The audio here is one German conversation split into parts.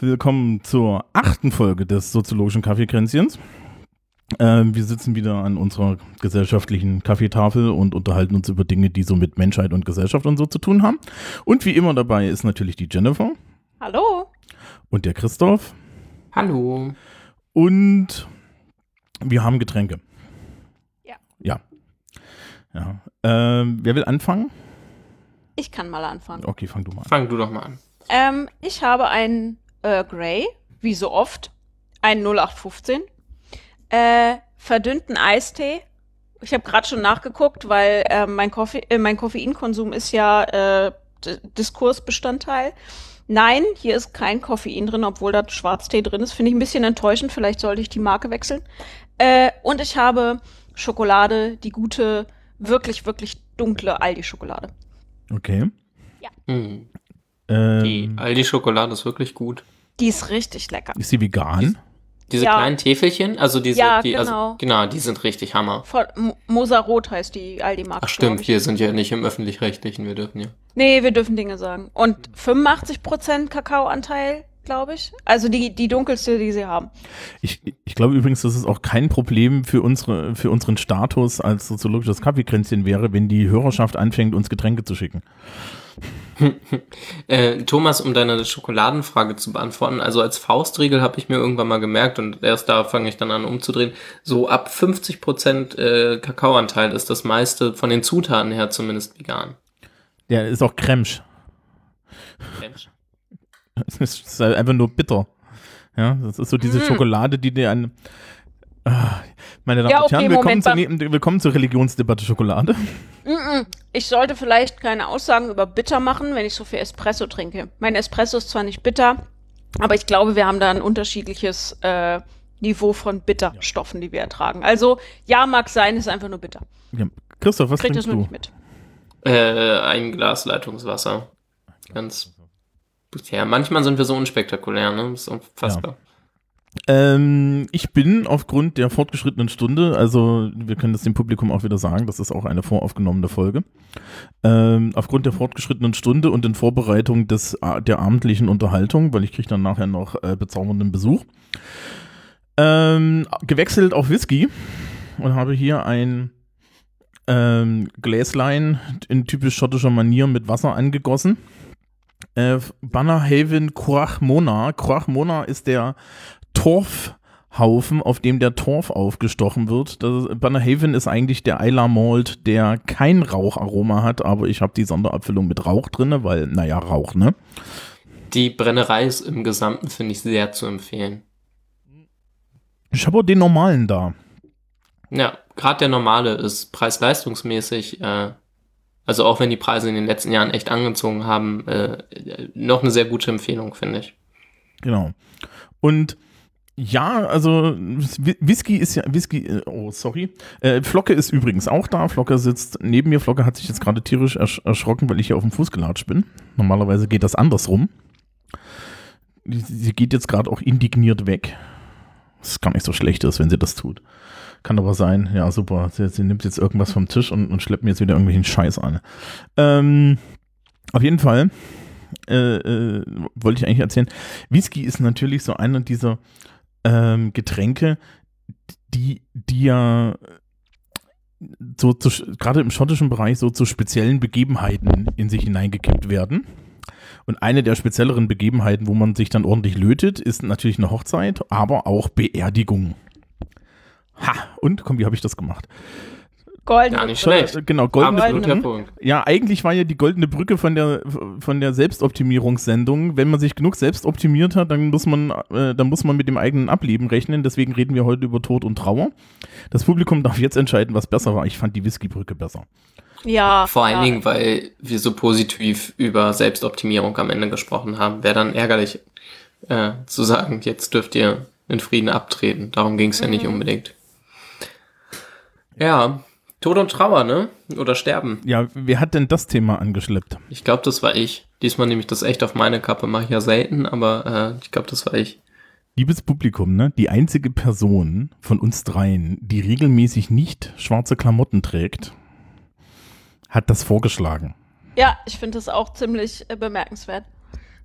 willkommen zur achten Folge des soziologischen Kaffeekränzchens. Ähm, wir sitzen wieder an unserer gesellschaftlichen Kaffeetafel und unterhalten uns über Dinge, die so mit Menschheit und Gesellschaft und so zu tun haben. Und wie immer dabei ist natürlich die Jennifer Hallo. und der Christoph. Hallo. Und wir haben Getränke. Ja. Ja. ja. Ähm, wer will anfangen? Ich kann mal anfangen. Okay, fang du mal an. Fang du doch mal an. Ähm, ich habe einen äh, Grey, wie so oft, einen 0815, äh, verdünnten Eistee. Ich habe gerade schon nachgeguckt, weil äh, mein, Koffe äh, mein Koffeinkonsum ist ja äh, Diskursbestandteil. Nein, hier ist kein Koffein drin, obwohl da Schwarztee drin ist. Finde ich ein bisschen enttäuschend. Vielleicht sollte ich die Marke wechseln. Äh, und ich habe Schokolade, die gute, wirklich, wirklich dunkle Aldi-Schokolade. Okay. Hm. Die Ähm, Aldi-Schokolade ist wirklich gut. Die ist richtig lecker. ist sie vegan? Diese Ja. kleinen Täfelchen, also diese, Ja, die, genau. also, genau, die sind richtig Hammer. Von Mo- Moserot heißt die Aldi-Marke. Ach stimmt, wir sind ja nicht im Öffentlich-Rechtlichen, wir dürfen ja. Nee, wir dürfen Dinge sagen. Und 85% Kakaoanteil, glaube ich. Also die, die dunkelste, die sie haben. Ich, ich glaube übrigens, dass es auch kein Problem für, unsere, für unseren Status als soziologisches Kaffeekränzchen wäre, wenn die Hörerschaft anfängt, uns Getränke zu schicken. Äh, Thomas, um deine Schokoladenfrage zu beantworten, also als Faustregel habe ich mir irgendwann mal gemerkt und erst da fange ich dann an umzudrehen, so ab 50% äh, Kakaoanteil ist das meiste von den Zutaten her zumindest vegan. Der ist auch Kremsch. Mensch. Es ist halt einfach nur bitter. Ja, das ist so diese Mhm. Schokolade, die dir an. Meine Damen Ja, und Herren, okay, willkommen, Moment, zur, ne- willkommen zur Religionsdebatte Schokolade. Ich sollte vielleicht keine Aussagen über bitter machen, wenn ich so viel Espresso trinke. Mein Espresso ist zwar nicht bitter, aber ich glaube, wir haben da ein unterschiedliches äh, Niveau von Bitterstoffen, die wir ertragen. Also, ja, mag sein, ist einfach nur bitter. Ja. Christoph, was Kriegt das trinkst nur du? nicht mit. Äh, ein Glas Leitungswasser. Ganz. Ja, manchmal sind wir so unspektakulär, ne? Das ist unfassbar. Ähm, ich bin aufgrund der fortgeschrittenen Stunde, also wir können das dem Publikum auch wieder sagen, das ist auch eine voraufgenommene Folge. Ähm, aufgrund der fortgeschrittenen Stunde und in Vorbereitung des, der abendlichen Unterhaltung, weil ich kriege dann nachher noch äh, bezaubernden Besuch, ähm, gewechselt auf Whisky und habe hier ein ähm, Gläslein in typisch schottischer Manier mit Wasser angegossen. Äh, Bannerhaven Croach Mona. Croach Mona ist der Torfhaufen, auf dem der Torf aufgestochen wird. Das, Bannerhaven ist eigentlich der Isla Malt, der kein Raucharoma hat, aber ich habe die Sonderabfüllung mit Rauch drin, weil, naja, Rauch, ne? Die Brennerei ist im Gesamten, finde ich, sehr zu empfehlen. Ich habe auch den normalen da. Ja, gerade der normale ist preis-leistungsmäßig, äh, also auch wenn die Preise in den letzten Jahren echt angezogen haben, äh, noch eine sehr gute Empfehlung, finde ich. Genau. Und ja, also Whi- Whisky ist ja, Whisky, äh, oh, sorry. Äh, Flocke ist übrigens auch da. Flocke sitzt neben mir. Flocke hat sich jetzt gerade tierisch ersch erschrocken, weil ich hier auf dem Fuß gelatscht bin. Normalerweise geht das andersrum. Sie, geht jetzt gerade auch indigniert weg. Das gar nicht so schlecht ist, wenn sie das tut. Kann aber sein, ja, super. Sie, sie nimmt jetzt irgendwas vom Tisch und, und schleppt mir jetzt wieder irgendwelchen Scheiß an. Ähm, auf jeden Fall äh, äh, wollte ich eigentlich erzählen. Whisky ist natürlich so einer dieser ähm, Getränke, die, die ja so gerade im schottischen Bereich so zu speziellen Begebenheiten in sich hineingekippt werden. Und eine der spezielleren Begebenheiten, wo man sich dann ordentlich lötet, ist natürlich eine Hochzeit, aber auch Beerdigung. Ha, und komm, wie habe ich das gemacht? Golden. Gar nicht schlecht. Äh, Genau, goldene der Punkt. Ja, eigentlich war ja die goldene Brücke von der von der Selbstoptimierungssendung. Wenn man sich genug selbst optimiert hat, dann muss man äh, dann muss man mit dem eigenen Ableben rechnen. Deswegen reden wir heute über Tod und Trauer. Das Publikum darf jetzt entscheiden, was besser war. Ich fand die Whiskybrücke besser. Ja. Vor allen ja. Dingen, weil wir so positiv über Selbstoptimierung am Ende gesprochen haben. Wäre dann ärgerlich äh, zu sagen, jetzt dürft ihr in Frieden abtreten. Darum ging es ja nicht unbedingt. Ja, Tod und Trauer, ne? Oder Sterben. Ja, wer hat denn das Thema angeschleppt? Ich glaube, das war ich. Diesmal nehme ich das echt auf meine Kappe. Mache ich ja selten, aber äh, ich glaube, das war ich. Liebes Publikum, ne? Die einzige Person von uns dreien, die regelmäßig nicht schwarze Klamotten trägt, hat das vorgeschlagen. Ja, ich finde das auch ziemlich äh, bemerkenswert.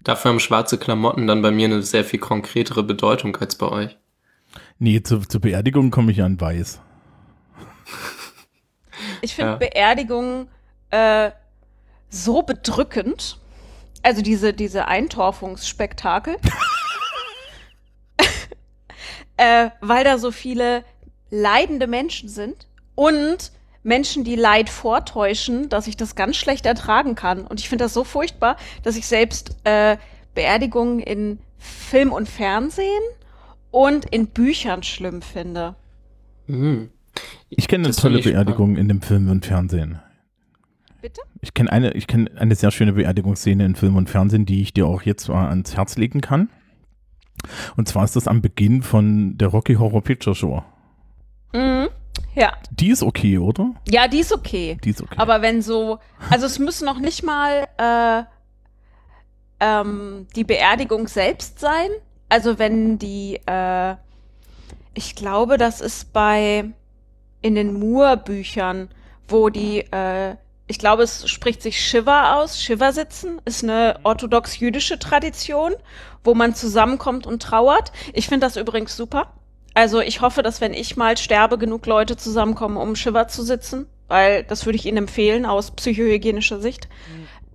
Dafür haben schwarze Klamotten dann bei mir eine sehr viel konkretere Bedeutung als bei euch. Nee, zur, zur Beerdigung komme ich ja in weiß. Ich finde Ja. Beerdigungen äh, so bedrückend. Also diese, diese Eintorfungsspektakel. äh, weil da so viele leidende Menschen sind und Menschen, die Leid vortäuschen, dass ich das ganz schlecht ertragen kann. Und ich finde das so furchtbar, dass ich selbst äh, Beerdigungen in Film und Fernsehen und in Büchern schlimm finde. Mhm. Ich kenne eine tolle Beerdigung in dem Film und Fernsehen. Bitte? Ich kenne eine, ich kenne eine sehr schöne Beerdigungsszene in Film und Fernsehen, die ich dir auch jetzt mal ans Herz legen kann. Und zwar ist das am Beginn von der Rocky Horror Picture Show. Mhm. Ja. Die ist okay, oder? Ja, die ist okay. Die ist okay. Aber wenn so, also es müssen noch nicht mal äh, ähm, die Beerdigung selbst sein. Also wenn die, äh, ich glaube, das ist bei in den Moore-Büchern, wo die, äh, ich glaube, es spricht sich Shiva aus. Shiva sitzen ist eine orthodox-jüdische Tradition, wo man zusammenkommt und trauert. Ich finde das übrigens super. Also ich hoffe, dass wenn ich mal sterbe, genug Leute zusammenkommen, um Shiva zu sitzen, weil das würde ich Ihnen empfehlen aus psychohygienischer Sicht.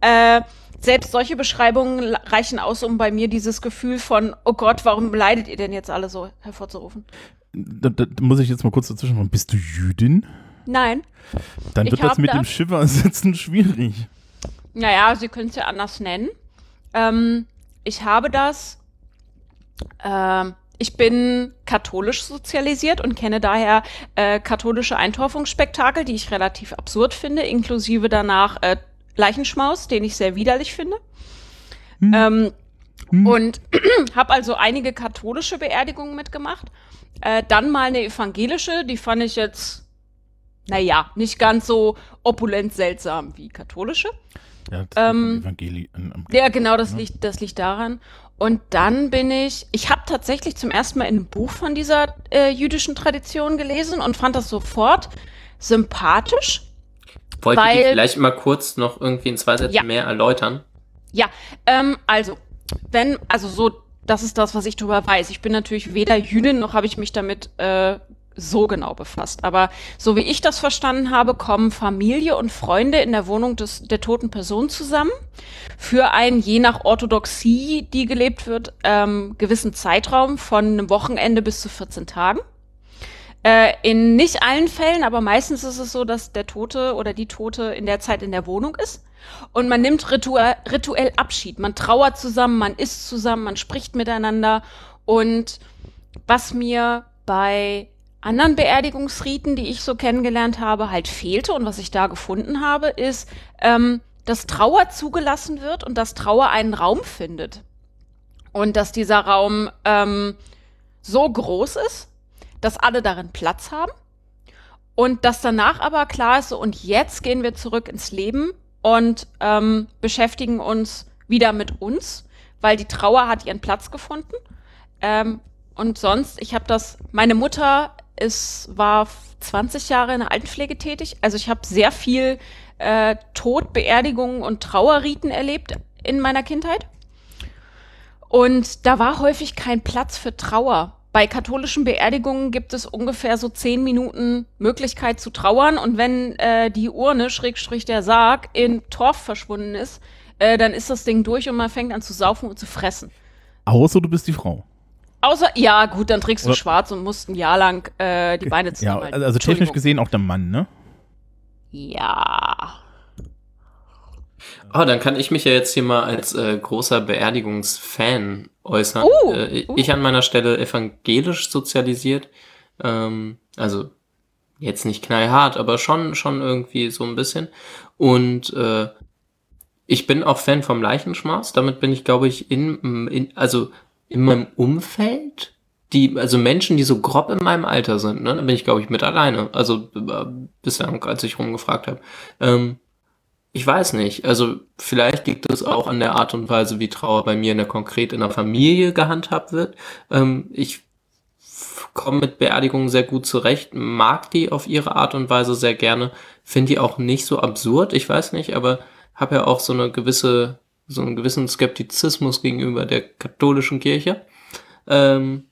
Äh, selbst solche Beschreibungen reichen aus, um bei mir dieses Gefühl von, oh Gott, warum leidet ihr denn jetzt alle so hervorzurufen? Da, da muss ich jetzt mal kurz dazwischen machen. Bist du Jüdin? Nein. Dann Ich wird das mit da- dem Shiver-Sitzen schwierig. Naja, Sie können es ja anders nennen. Ähm, ich habe das. ähm, ich bin katholisch sozialisiert und kenne daher äh, katholische Eintorfungsspektakel, die ich relativ absurd finde, inklusive danach äh, Leichenschmaus, den ich sehr widerlich finde. Ähm, Hm. Und habe also einige katholische Beerdigungen mitgemacht. Äh, dann mal eine evangelische, die fand ich jetzt, naja, nicht ganz so opulent seltsam wie katholische. Ja, Ähm, Evangeli an- am- Ja, genau, das Ja. liegt, das liegt daran. Und dann bin ich, ich habe tatsächlich zum ersten Mal in einem Buch von dieser äh, jüdischen Tradition gelesen und fand das sofort sympathisch. Wollt ihr vielleicht mal kurz noch irgendwie in zwei Sätzen Ja. mehr erläutern? Ja, ähm, also, wenn, also so, das ist das, was ich darüber weiß. Ich bin natürlich weder Jüdin, noch habe ich mich damit äh, so genau befasst. Aber so wie ich das verstanden habe, kommen Familie und Freunde in der Wohnung des, der toten Person zusammen für einen, je nach Orthodoxie, die gelebt wird, ähm, gewissen Zeitraum von einem Wochenende bis zu 14 Tagen. Äh, in nicht allen Fällen, aber meistens ist es so, dass der Tote oder die Tote in der Zeit in der Wohnung ist. Und man nimmt rituell, rituell Abschied. Man trauert zusammen, man isst zusammen, man spricht miteinander. Und was mir bei anderen Beerdigungsriten, die ich so kennengelernt habe, halt fehlte und was ich da gefunden habe, ist, ähm, dass Trauer zugelassen wird und dass Trauer einen Raum findet. Und dass dieser Raum ähm, so groß ist, dass alle darin Platz haben. Und dass danach aber klar ist, so, und jetzt gehen wir zurück ins Leben und ähm, beschäftigen uns wieder mit uns, weil die Trauer hat ihren Platz gefunden. Ähm, und sonst, ich habe das, meine Mutter ist, war 20 Jahre in der Altenpflege tätig. Also ich habe sehr viel äh, Tod, Beerdigungen und Trauerriten erlebt in meiner Kindheit. Und da war häufig kein Platz für Trauer. Bei katholischen Beerdigungen gibt es ungefähr so zehn Minuten Möglichkeit zu trauern. Und wenn äh, die Urne, Schrägstrich der Sarg, in Torf verschwunden ist, äh, dann ist das Ding durch und man fängt an zu saufen und zu fressen. Außer du bist die Frau. Außer, ja gut, dann trägst du Oder- schwarz und musst ein Jahr lang äh, die Beine Ja, zusammenhalten. also technisch gesehen auch der Mann, ne? Ja. Oh, dann kann ich mich ja jetzt hier mal als äh, großer Beerdigungsfan äußern. Uh, uh. Ich an meiner Stelle evangelisch sozialisiert. Ähm, also jetzt nicht knallhart, aber schon, schon irgendwie so ein bisschen. Und äh, ich bin auch Fan vom Leichenschmaß. Damit bin ich, glaube ich, in, in also in meinem Umfeld, die, also Menschen, die so grob in meinem Alter sind, ne, da bin ich, glaube ich, mit alleine. Also äh, bislang, als ich rumgefragt habe. Ähm, Ich weiß nicht. Also vielleicht liegt es auch an der Art und Weise, wie Trauer bei mir in der konkret in der Familie gehandhabt wird. Ähm, ich komme mit Beerdigungen sehr gut zurecht, mag die auf ihre Art und Weise sehr gerne, finde die auch nicht so absurd, ich weiß nicht, aber habe ja auch so eine gewisse, so einen gewissen Skeptizismus gegenüber der katholischen Kirche. Ähm,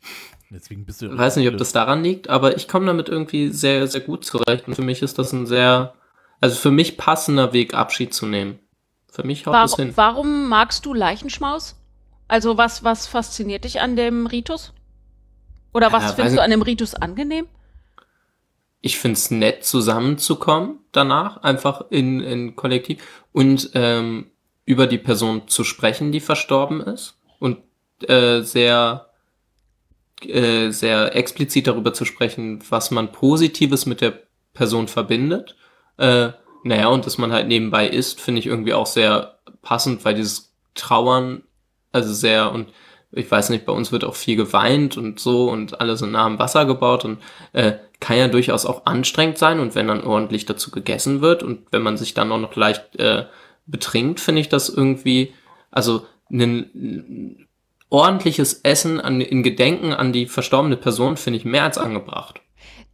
Deswegen bist du. weiß nicht, ob das daran liegt, aber ich komme damit irgendwie sehr, sehr gut zurecht und für mich ist das ein sehr, also für mich passender Weg, Abschied zu nehmen. Für mich haut das Warum, hin. warum magst du Leichenschmaus? Also was, was fasziniert dich an dem Ritus? Oder was Ja, weiß findest ich- du an dem Ritus angenehm? ich finde es nett, zusammenzukommen danach, einfach in, in Kollektiv und ähm, über die Person zu sprechen, die verstorben ist und äh, sehr äh, sehr explizit darüber zu sprechen, was man Positives mit der Person verbindet. Äh, naja, und dass man halt nebenbei isst, finde ich irgendwie auch sehr passend, weil dieses Trauern, also sehr, und ich weiß nicht, bei uns wird auch viel geweint und so und alle sind nah am Wasser gebaut und äh, kann ja durchaus auch anstrengend sein und wenn dann ordentlich dazu gegessen wird und wenn man sich dann auch noch leicht äh, betrinkt, finde ich das irgendwie, also ein ordentliches Essen an, in Gedenken an die verstorbene Person finde ich mehr als angebracht.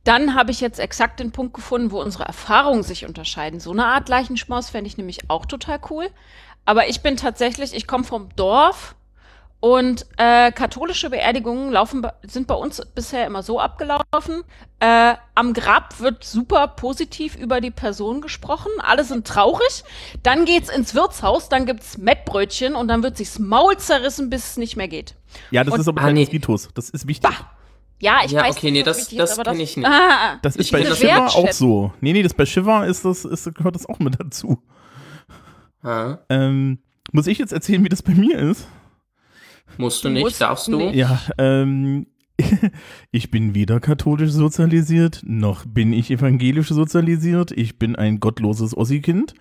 Dann habe ich jetzt exakt den Punkt gefunden, wo unsere Erfahrungen sich unterscheiden. So eine Art Leichenschmaus fände ich nämlich auch total cool. Aber ich bin tatsächlich, ich komme vom Dorf und äh, katholische Beerdigungen laufen, sind bei uns bisher immer so abgelaufen. Äh, am Grab wird super positiv über die Person gesprochen. Alle sind traurig. Dann geht's ins Wirtshaus, dann gibt's Mettbrötchen und dann wird sich's Maul zerrissen, bis es nicht mehr geht. Ja, das Und- ist aber Ah, kein nee. Ritus. Das ist wichtig. Bah. Ja, ich Ja, weiß okay, nicht, nee, das- das ist, aber kenn ich nicht. Ah, Das ist bei Shiva auch so. Nee, nee, das bei Shiva ist das, ist, gehört das auch mit dazu. Ja, Ähm, muss ich jetzt erzählen, wie das bei mir ist? musst du nicht, Musst darfst du. nicht. Ja, ähm, ich bin weder katholisch sozialisiert, noch bin ich evangelisch sozialisiert. Ich bin ein gottloses Ossi-Kind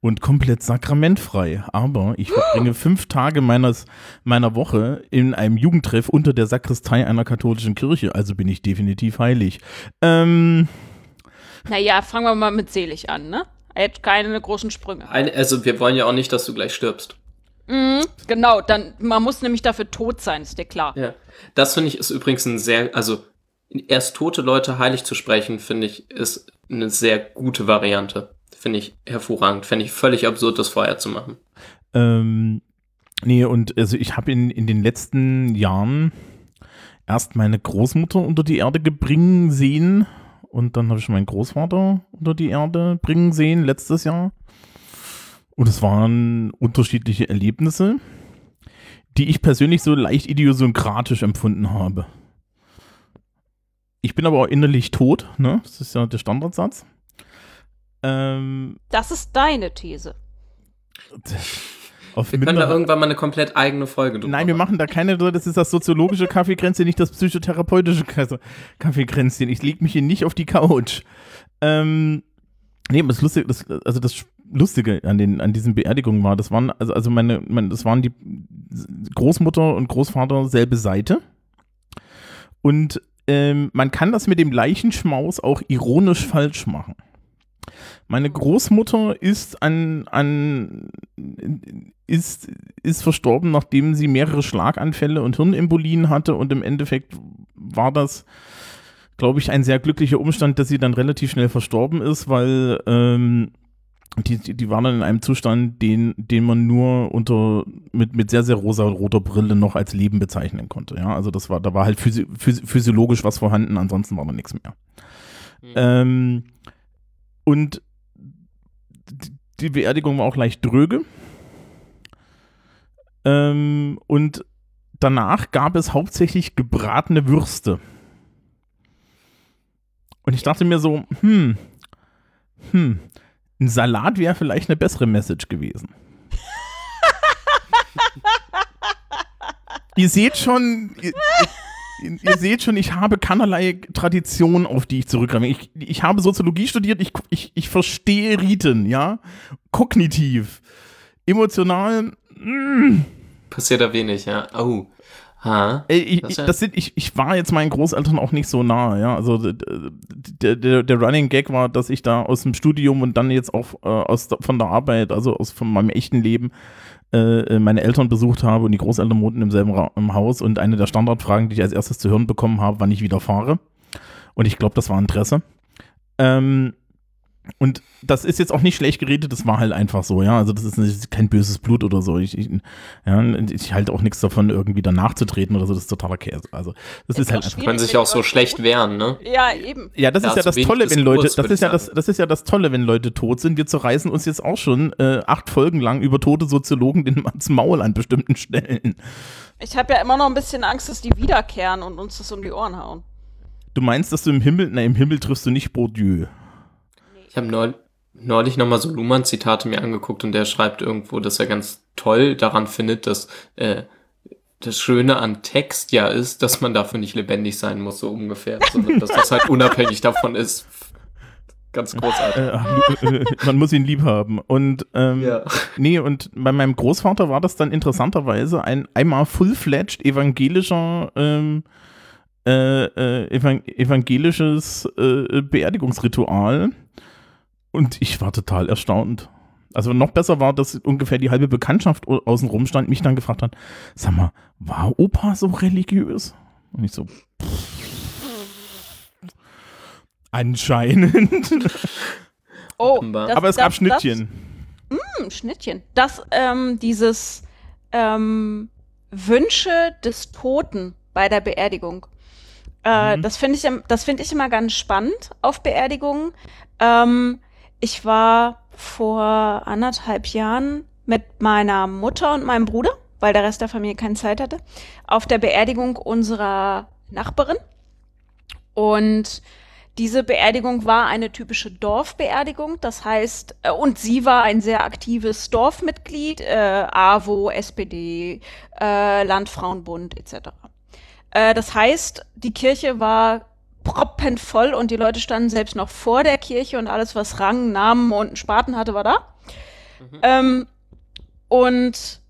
und komplett sakramentfrei. Aber ich verbringe fünf Tage meines, meiner Woche in einem Jugendtreff unter der Sakristei einer katholischen Kirche. Also bin ich definitiv heilig. Ähm, Naja, fangen wir mal mit selig an, ne? Jetzt keine großen Sprünge. Ein, also wir wollen ja auch nicht, dass du gleich stirbst. Mhm, genau, dann, man muss nämlich dafür tot sein, ist dir klar. Ja. Das finde ich ist übrigens ein sehr, also erst tote Leute heilig zu sprechen, finde ich, ist eine sehr gute Variante. Finde ich hervorragend. Finde ich völlig absurd, das vorher zu machen. Ähm, nee, und also ich habe in, in den letzten Jahren erst meine Großmutter unter die Erde gebringen sehen und dann habe ich meinen Großvater unter die Erde bringen sehen letztes Jahr. Und es waren unterschiedliche Erlebnisse, die ich persönlich so leicht idiosynkratisch empfunden habe. Ich bin aber auch innerlich tot, ne? Das ist ja der Standardsatz. Ähm, Das ist deine These. auf Wir können da irgendwann mal eine komplett eigene Folge drüber Nein, wir machen da keine, das ist das soziologische Kaffeekränzchen, nicht das psychotherapeutische Ka- Kaffeekränzchen. Ich leg mich hier nicht auf die Couch. Ähm, nee, aber das Lustige, das, also das Lustige an den, an diesen Beerdigungen war, das waren, also, also meine, meine, das waren die Großmutter und Großvater selbe Seite. Und ähm, man kann das mit dem Leichenschmaus auch ironisch falsch machen. Meine Großmutter ist an, an ist, ist verstorben, nachdem sie mehrere Schlaganfälle und Hirnembolien hatte und im Endeffekt war das, glaube ich, ein sehr glücklicher Umstand, dass sie dann relativ schnell verstorben ist, weil ähm, die, die, die war dann in einem Zustand, den, den man nur unter mit, mit sehr, sehr rosa-roter Brille noch als Leben bezeichnen konnte. Ja, also das war, da war halt physi physi physiologisch was vorhanden, ansonsten war da nichts mehr. Ähm, und die- die Beerdigung war auch leicht dröge. Ähm, und danach gab es hauptsächlich gebratene Würste. Und ich dachte mir so, hm, hm, ein Salat wäre vielleicht eine bessere Message gewesen. ihr seht schon, ihr, ihr, ihr seht schon, ich habe keinerlei Tradition, auf die ich zurückgreife. Ich, ich habe Soziologie studiert, ich, ich, ich verstehe Riten, ja, kognitiv, emotional, mm, Passiert da wenig, ja. Oh. Ha? Ich, Das ich, ja- das sind, ich, ich war jetzt meinen Großeltern auch nicht so nah, ja. Also der, der, der Running Gag war, dass ich da aus dem Studium und dann jetzt auch äh, aus, von der Arbeit, also aus von meinem echten Leben, äh, meine Eltern besucht habe und die Großeltern wohnten im selben Ra im Haus und eine der Standardfragen, die ich als erstes zu hören bekommen habe, wann ich wieder fahre. Und ich glaube, das war Interesse. Ähm, und das ist jetzt auch nicht schlecht geredet, das war halt einfach so, ja. Also das ist nicht, kein böses Blut oder so. Ich, ich, ja, ich halte auch nichts davon, irgendwie danach zu treten oder so, das ist totaler Käse. Also das ist, Ist halt einfach. Können sich auch so schlecht wehren, ne? Ja, eben. Ja, das Ja, ist ja das Tolle, wenn Leute, das ist ja das, das ist ja das Tolle, wenn Leute tot sind. Wir zerreißen uns jetzt auch schon äh, acht Folgen lang über tote Soziologen den ans Maul an bestimmten Stellen. Ich habe ja immer noch ein bisschen Angst, dass die wiederkehren und uns das um die Ohren hauen. Du meinst, dass du im Himmel, na im Himmel triffst du nicht Bourdieu. Ich habe neulich, neulich nochmal so Luhmann-Zitate mir angeguckt und der schreibt irgendwo, dass er ganz toll daran findet, dass äh, das Schöne an Text ja ist, dass man dafür nicht lebendig sein muss, so ungefähr, sondern dass das halt unabhängig davon ist. Ganz großartig. Äh, äh, man muss ihn lieb haben. Und ähm, Ja. Nee, und bei meinem Großvater war das dann interessanterweise ein einmal full-fledged evangelischer, ähm, äh, äh, evan evangelisches Beerdigungsritual. Und ich war total erstaunt. Also noch besser war, dass ungefähr die halbe Bekanntschaft au- außen rum stand, mich dann gefragt hat, sag mal, war Opa so religiös? Und ich so, anscheinend. Oh, das, Aber es das, gab Schnittchen. Das, hm, Schnittchen. Das, ähm, dieses ähm, Wünsche des Toten bei der Beerdigung. Äh, Mhm. Das finde ich, das finde ich immer ganz spannend auf Beerdigungen. Ähm, ich war vor anderthalb Jahren mit meiner Mutter und meinem Bruder, weil der Rest der Familie keine Zeit hatte, auf der Beerdigung unserer Nachbarin. Und diese Beerdigung war eine typische Dorfbeerdigung, das heißt, äh, und sie war ein sehr aktives Dorfmitglied, äh, AWO, SPD, äh, Landfrauenbund etc. Äh, das heißt, die Kirche war proppenvoll und die Leute standen selbst noch vor der Kirche und alles, was Rang, Namen und einen Spaten hatte, war da. Ähm, und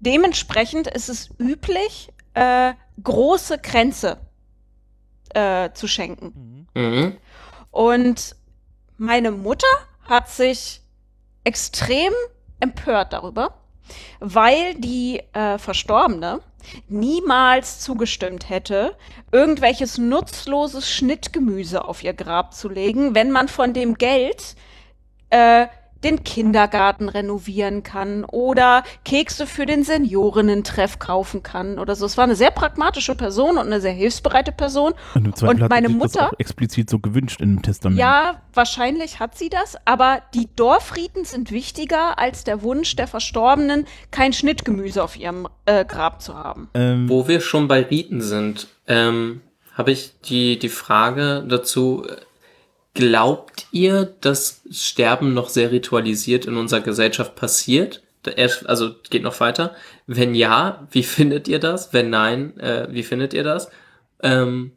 dementsprechend ist es üblich, äh, große Kränze äh, zu schenken. Mhm. Und meine Mutter hat sich extrem empört darüber, weil die äh, Verstorbene niemals zugestimmt hätte, irgendwelches nutzloses Schnittgemüse auf ihr Grab zu legen, wenn man von dem Geld äh, den Kindergarten renovieren kann oder Kekse für den Seniorinnen-Treff kaufen kann oder so. Es war eine sehr pragmatische Person und eine sehr hilfsbereite Person. Und, im Zweifel Und hat meine sich das Mutter- auch explizit so gewünscht im Testament. Ja, wahrscheinlich hat sie das, aber die Dorfriten sind wichtiger als der Wunsch der Verstorbenen, kein Schnittgemüse auf ihrem äh, Grab zu haben. Ähm, Wo wir schon bei Riten sind, ähm, habe ich die, die Frage dazu, äh, glaubt ihr, dass Sterben noch sehr ritualisiert in unserer Gesellschaft passiert? Also geht noch weiter. Wenn ja, wie findet ihr das? Wenn nein, äh, wie findet ihr das? Ähm,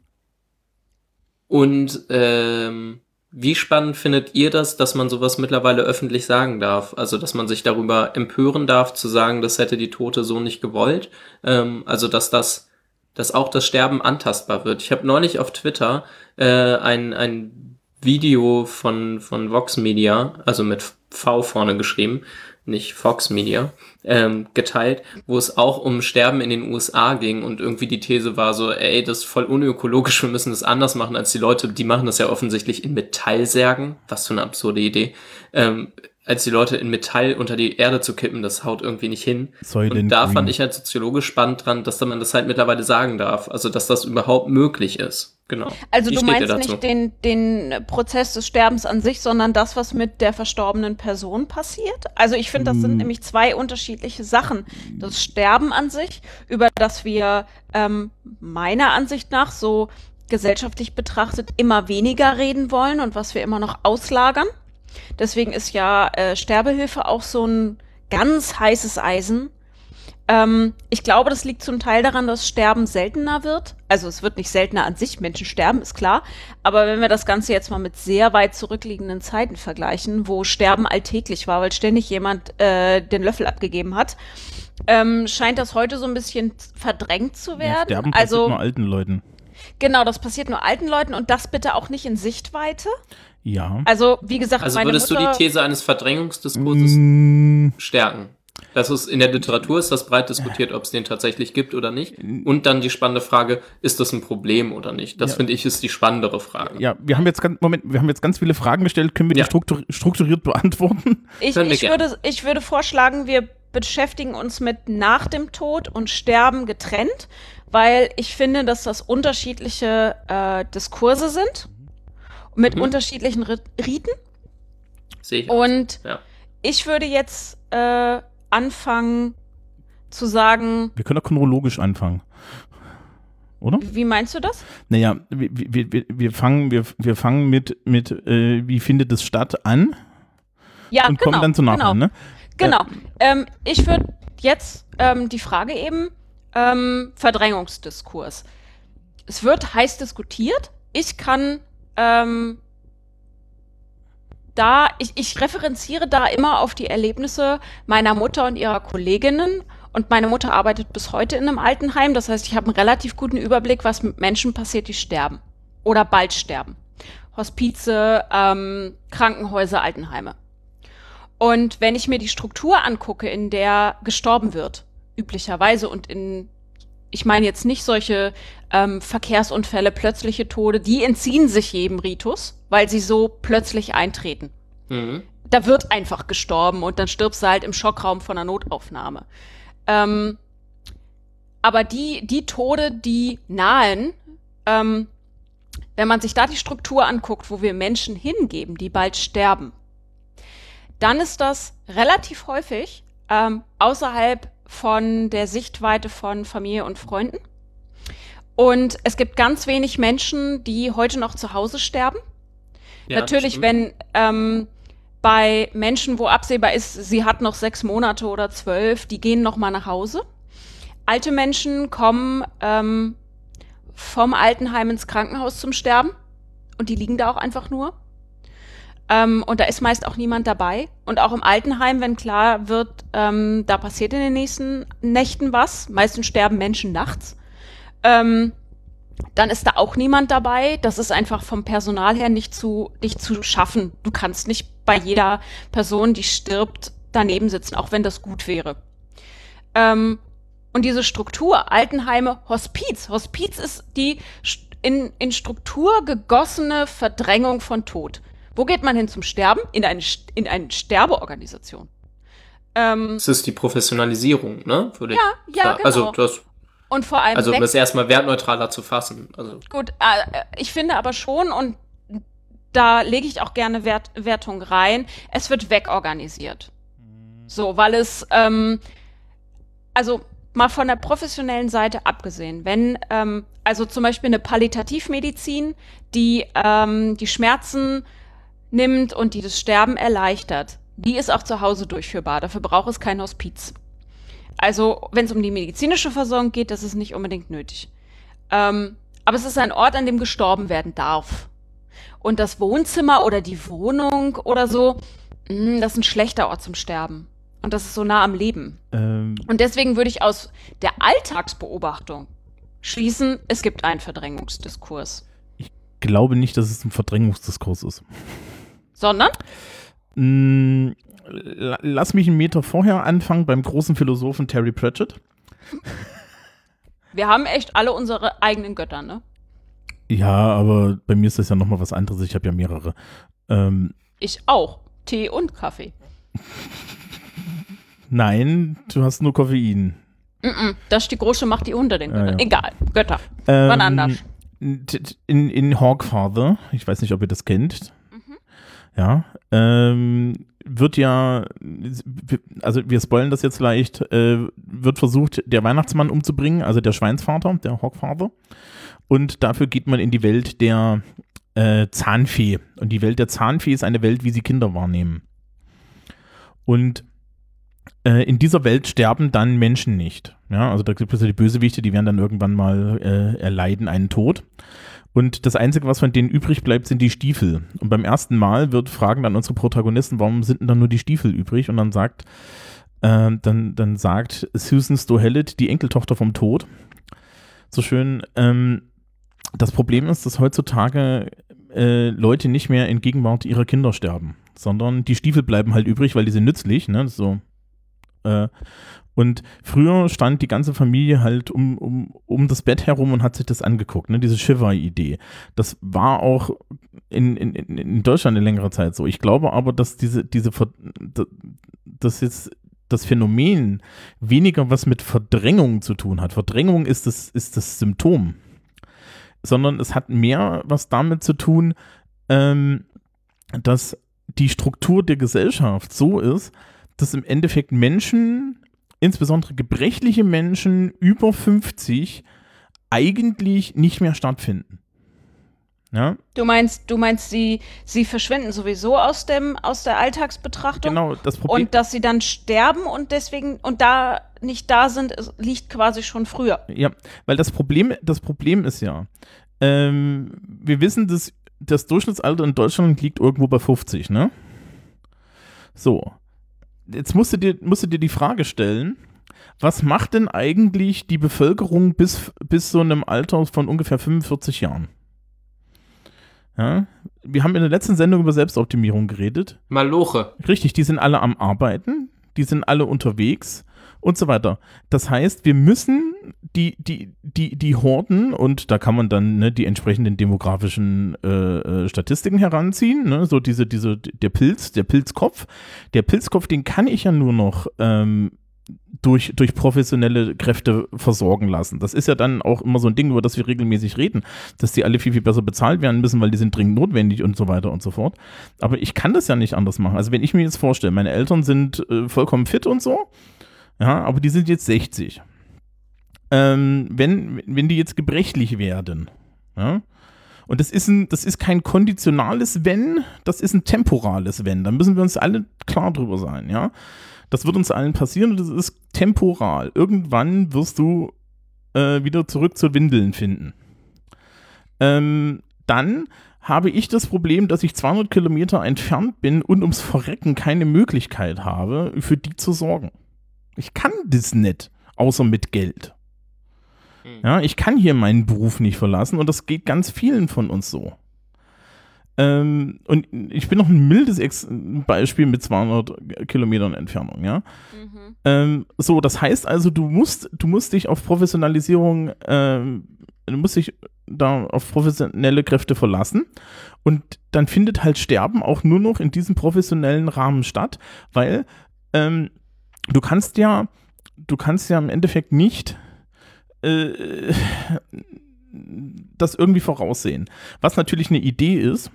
und ähm, wie spannend findet ihr das, dass man sowas mittlerweile öffentlich sagen darf? Also, dass man sich darüber empören darf, zu sagen, das hätte die Tote so nicht gewollt. Ähm, also, dass das, dass auch das Sterben antastbar wird. Ich habe neulich auf Twitter äh, ein, ein Video von, von Vox Media, also mit V vorne geschrieben, nicht Fox Media, ähm, geteilt, wo es auch um Sterben in den USA ging und irgendwie die These war so, ey, das ist voll unökologisch, wir müssen das anders machen als die Leute, die machen das ja offensichtlich in Metallsärgen, was für eine absurde Idee, ähm, als die Leute in Metall unter die Erde zu kippen, das haut irgendwie nicht hin. Soylent Und da Green. fand ich halt soziologisch spannend dran, dass man das halt mittlerweile sagen darf, also dass das überhaupt möglich ist. Genau. Also Wie du meinst dazu? nicht den, den Prozess des Sterbens an sich, sondern das, was mit der verstorbenen Person passiert? Also ich finde, das sind Hm. nämlich zwei unterschiedliche Sachen. Das Sterben an sich, über das wir ähm, meiner Ansicht nach so gesellschaftlich betrachtet immer weniger reden wollen und was wir immer noch auslagern. Deswegen ist ja äh, Sterbehilfe auch so ein ganz heißes Eisen. Ähm, ich glaube, das liegt zum Teil daran, dass Sterben seltener wird. Also es wird nicht seltener an sich, Menschen sterben, ist klar. Aber wenn wir das Ganze jetzt mal mit sehr weit zurückliegenden Zeiten vergleichen, wo Sterben alltäglich war, weil ständig jemand äh, den Löffel abgegeben hat, ähm, scheint das heute so ein bisschen verdrängt zu Ja, werden. sterben passiert also nur alten Leuten. Genau, das passiert nur alten Leuten und das bitte auch nicht in Sichtweite. Ja. Also wie gesagt, Also meine würdest du Mutter, die These eines Verdrängungsdiskurses Mm, stärken? Das ist in der Literatur ist das breit diskutiert, ob es den tatsächlich gibt oder nicht. Und dann die spannende Frage, ist das ein Problem oder nicht? Das Ja. finde ich ist die spannendere Frage. ja, wir haben jetzt ganz, Moment, wir haben jetzt ganz viele Fragen gestellt. Können wir Ja. die struktur strukturiert beantworten? Ich, ich, würde, ich würde vorschlagen, wir beschäftigen uns mit nach dem Tod und Sterben getrennt, weil ich finde, dass das unterschiedliche äh, Diskurse sind mit Mhm. unterschiedlichen Ri- Riten. Sehe ich. auch. Und ja. ich würde jetzt äh, anfangen zu sagen, Wir können auch chronologisch anfangen. Oder? wie meinst du das? Naja, wir, wir, wir, fangen, wir, wir fangen mit, mit äh, wie findet es statt an Ja, und genau. kommen dann zu nachher, genau. ne? Genau. Ähm, ich würde jetzt ähm, die Frage eben, ähm, Verdrängungsdiskurs. Es wird heiß diskutiert. Ich kann ähm, da, ich, ich referenziere da immer auf die Erlebnisse meiner Mutter und ihrer Kolleginnen. Und meine Mutter arbeitet bis heute in einem Altenheim. Das heißt, ich habe einen relativ guten Überblick, was mit Menschen passiert, die sterben oder bald sterben. Hospize, ähm, Krankenhäuser, Altenheime. Und wenn ich mir die Struktur angucke, in der gestorben wird, üblicherweise und in, ich meine jetzt nicht solche ähm, Verkehrsunfälle, plötzliche Tode, die entziehen sich jedem Ritus, weil sie so plötzlich eintreten. Mhm. Da wird einfach gestorben und dann stirbst du halt im Schockraum von einer Notaufnahme. Ähm, aber die, die Tode, die nahen, ähm, wenn man sich da die Struktur anguckt, wo wir Menschen hingeben, die bald sterben, dann ist das relativ häufig ähm, außerhalb von der Sichtweite von Familie und Freunden. Und es gibt ganz wenig Menschen, die heute noch zu Hause sterben. Ja, Natürlich, wenn ähm, bei Menschen, wo absehbar ist, sie hat noch sechs Monate oder zwölf, die gehen noch mal nach Hause. Alte Menschen kommen ähm, vom Altenheim ins Krankenhaus zum Sterben und die liegen da auch einfach nur. Ähm, und da ist meist auch niemand dabei. Und auch im Altenheim, wenn klar wird, ähm, da passiert in den nächsten Nächten was, meistens sterben Menschen nachts, ähm, dann ist da auch niemand dabei. Das ist einfach vom Personal her nicht zu, nicht zu schaffen. Du kannst nicht bei jeder Person, die stirbt, daneben sitzen, auch wenn das gut wäre. Ähm, und diese Struktur, Altenheime, Hospiz. Hospiz ist die in, in Struktur gegossene Verdrängung von Tod. Wo geht man hin zum Sterben? In eine, in eine Sterbeorganisation. Ähm, Es ist die Professionalisierung, ne? Würde ja, ja, sagen. genau. Also, das, und vor allem also um das erstmal wertneutraler zu fassen. Also, Gut, äh, ich finde aber schon, und da lege ich auch gerne Wert, Wertung rein, es wird wegorganisiert. So, weil es, ähm, also mal von der professionellen Seite abgesehen, wenn, ähm, also zum Beispiel eine Palliativmedizin, die ähm, die Schmerzen nimmt und die das Sterben erleichtert, die ist auch zu Hause durchführbar. Dafür braucht es kein Hospiz. Also, wenn es um die medizinische Versorgung geht, das ist nicht unbedingt nötig. Ähm, aber es ist ein Ort, an dem gestorben werden darf. Und das Wohnzimmer oder die Wohnung oder so, mh, das ist ein schlechter Ort zum Sterben. Und das ist so nah am Leben. Ähm, Und deswegen würde ich aus der Alltagsbeobachtung schließen, es gibt einen Verdrängungsdiskurs. glaube nicht, dass es ein Verdrängungsdiskurs ist. Sondern, Mm, la- Lass mich einen Meter vorher anfangen beim großen Philosophen Terry Pratchett. wir haben echt alle unsere eigenen Götter, ne? Ja, aber bei mir ist das ja nochmal was anderes. Ich habe ja mehrere. Ähm, Ich auch. Tee und Kaffee. nein, du hast nur Koffein. Mm -mm, das ist die große Macht, die unter den Ja, Göttern. ja. Egal, Götter. Ähm, Wann anders? In, in Hawkfather, ich weiß nicht, ob ihr das kennt. Ja, ähm, wird ja, also wir spoilen das jetzt leicht, äh, wird versucht, der Weihnachtsmann umzubringen, also der Schweinsvater, der Hawkfather. Und dafür geht man in die Welt der äh, Zahnfee. Und die Welt der Zahnfee ist eine Welt, wie sie Kinder wahrnehmen. Und äh, in dieser Welt sterben dann Menschen nicht. Ja, also da gibt es ja die Bösewichte, die werden dann irgendwann mal äh, erleiden einen Tod. Und das Einzige, was von denen übrig bleibt, sind die Stiefel. Und beim ersten Mal wird fragen dann unsere Protagonisten, warum sind denn dann nur die Stiefel übrig? Und dann sagt, äh, dann, dann sagt Susan Stohellet, die Enkeltochter vom Tod, so schön, ähm, das Problem ist, dass heutzutage äh, Leute nicht mehr in Gegenwart ihrer Kinder sterben, sondern die Stiefel bleiben halt übrig, weil die sind nützlich, ne? So. Äh, und früher stand die ganze Familie halt um, um, um das Bett herum und hat sich das angeguckt, ne? diese Shiva-Idee. Das war auch in, in, in Deutschland eine längere Zeit so. Ich glaube aber, dass diese, diese das jetzt das Phänomen weniger was mit Verdrängung zu tun hat. Verdrängung ist das, ist das Symptom. Sondern es hat mehr was damit zu tun, ähm, dass die Struktur der Gesellschaft so ist, dass im Endeffekt Menschen insbesondere gebrechliche Menschen über 50 eigentlich nicht mehr stattfinden. Ja? Du meinst, du meinst, sie, sie verschwinden sowieso aus dem, aus der Alltagsbetrachtung. Genau, das Problem. Und dass sie dann sterben und deswegen, und da nicht da sind, liegt quasi schon früher. Ja, weil das Problem, das Problem ist ja, ähm, wir wissen, dass das Durchschnittsalter in Deutschland liegt irgendwo bei 50, ne? So jetzt musst du, dir, musst du dir die Frage stellen, was macht denn eigentlich die Bevölkerung bis, bis so einem Alter von ungefähr 45 Jahren? Ja, wir haben in der letzten Sendung über Selbstoptimierung geredet. Maloche. Richtig, die sind alle am Arbeiten, die sind alle unterwegs und so weiter. Das heißt, wir müssen die, die, die, die Horden und da kann man dann ne, die entsprechenden demografischen äh, äh, Statistiken heranziehen, ne, so diese, diese, der Pilz, der Pilzkopf. Der Pilzkopf, den kann ich ja nur noch ähm, durch, durch professionelle Kräfte versorgen lassen. Das ist ja dann auch immer so ein Ding, über das wir regelmäßig reden, dass die alle viel, viel besser bezahlt werden müssen, weil die sind dringend notwendig und so weiter und so fort. Aber ich kann das ja nicht anders machen. Also wenn ich mir jetzt vorstelle, meine Eltern sind äh, vollkommen fit und so, ja, aber die sind jetzt 60. Ähm, wenn, wenn die jetzt gebrechlich werden, ja, und das ist, ein, das ist kein konditionales Wenn, das ist ein temporales Wenn. Da müssen wir uns alle klar drüber sein, ja. Das wird uns allen passieren und das ist temporal. Irgendwann wirst du äh, wieder zurück zu Windeln finden. Ähm, dann habe ich das Problem, dass ich 200 Kilometer entfernt bin und ums Verrecken keine Möglichkeit habe, für die zu sorgen. Ich kann das nicht, außer mit Geld. Hm. Ja, ich kann hier meinen Beruf nicht verlassen und das geht ganz vielen von uns so. Ähm, und ich bin noch ein mildes Ex Beispiel mit 200 Kilometern Entfernung, ja. Mhm. Ähm, so, das heißt also, du musst, du musst dich auf Professionalisierung, ähm, du musst dich da auf professionelle Kräfte verlassen und dann findet halt Sterben auch nur noch in diesem professionellen Rahmen statt, weil ähm, du kannst ja, du kannst ja im Endeffekt nicht äh, das irgendwie voraussehen. Was natürlich eine Idee ist,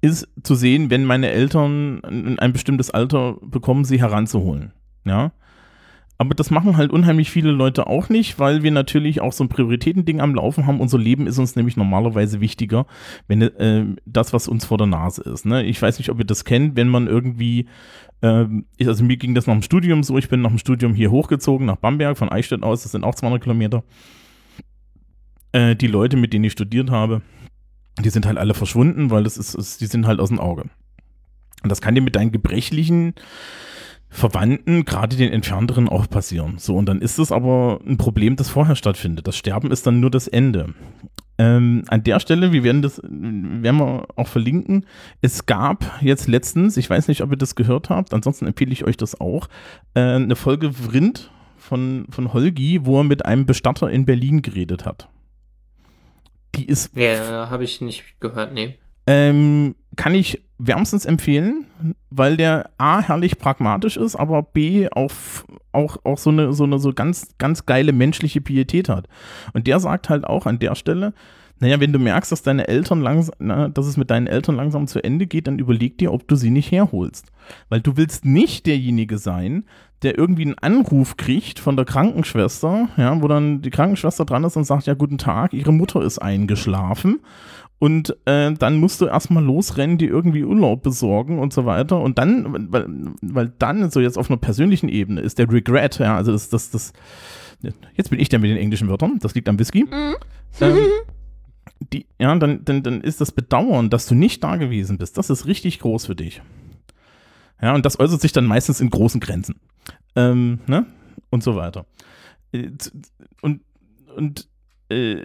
ist zu sehen, wenn meine Eltern ein bestimmtes Alter bekommen, sie heranzuholen. Ja. Aber das machen halt unheimlich viele Leute auch nicht, weil wir natürlich auch so ein Prioritätending am Laufen haben. Unser Leben ist uns nämlich normalerweise wichtiger, wenn äh, das, was uns vor der Nase ist. Ne? Ich weiß nicht, ob ihr das kennt, wenn man irgendwie, äh, also mir ging das nach dem Studium so, ich bin nach dem Studium hier hochgezogen, nach Bamberg, von Eichstätt aus, das sind auch 200 Kilometer. Äh, die Leute, mit denen ich studiert habe, die sind halt alle verschwunden, weil das ist, ist die sind halt aus dem Auge. Und das kann dir mit deinen gebrechlichen Verwandten, gerade den entfernteren, auch passieren. So, und dann ist es aber ein Problem, das vorher stattfindet. Das Sterben ist dann nur das Ende. Ähm, an der Stelle, wir werden das, werden wir auch verlinken. Es gab jetzt letztens, ich weiß nicht, ob ihr das gehört habt, ansonsten empfehle ich euch das auch, äh, eine Folge Vrind von, von Holgi, wo er mit einem Bestatter in Berlin geredet hat. Die ist. Ja, habe ich nicht gehört, nee. Ähm, kann ich wärmstens empfehlen, weil der A herrlich pragmatisch ist, aber B auch, auch, auch so eine, so eine so ganz, ganz geile menschliche Pietät hat. Und der sagt halt auch an der Stelle, naja, wenn du merkst, dass deine Eltern langsam, na, dass es mit deinen Eltern langsam zu Ende geht, dann überleg dir, ob du sie nicht herholst. Weil du willst nicht derjenige sein, der irgendwie einen Anruf kriegt von der Krankenschwester, ja, wo dann die Krankenschwester dran ist und sagt, ja, guten Tag, ihre Mutter ist eingeschlafen Und äh, dann musst du erstmal losrennen, die irgendwie Urlaub besorgen und so weiter. Und dann, weil, weil dann, so jetzt auf einer persönlichen Ebene, ist der Regret, ja, also das, das, das, jetzt bin ich der mit den englischen Wörtern, das liegt am Whisky. Mhm. Ähm, die, ja, dann, dann, dann ist das Bedauern, dass du nicht da gewesen bist, das ist richtig groß für dich. Ja, und das äußert sich dann meistens in großen Grenzen. Ähm, ne? Und so weiter. Äh, Und, und äh,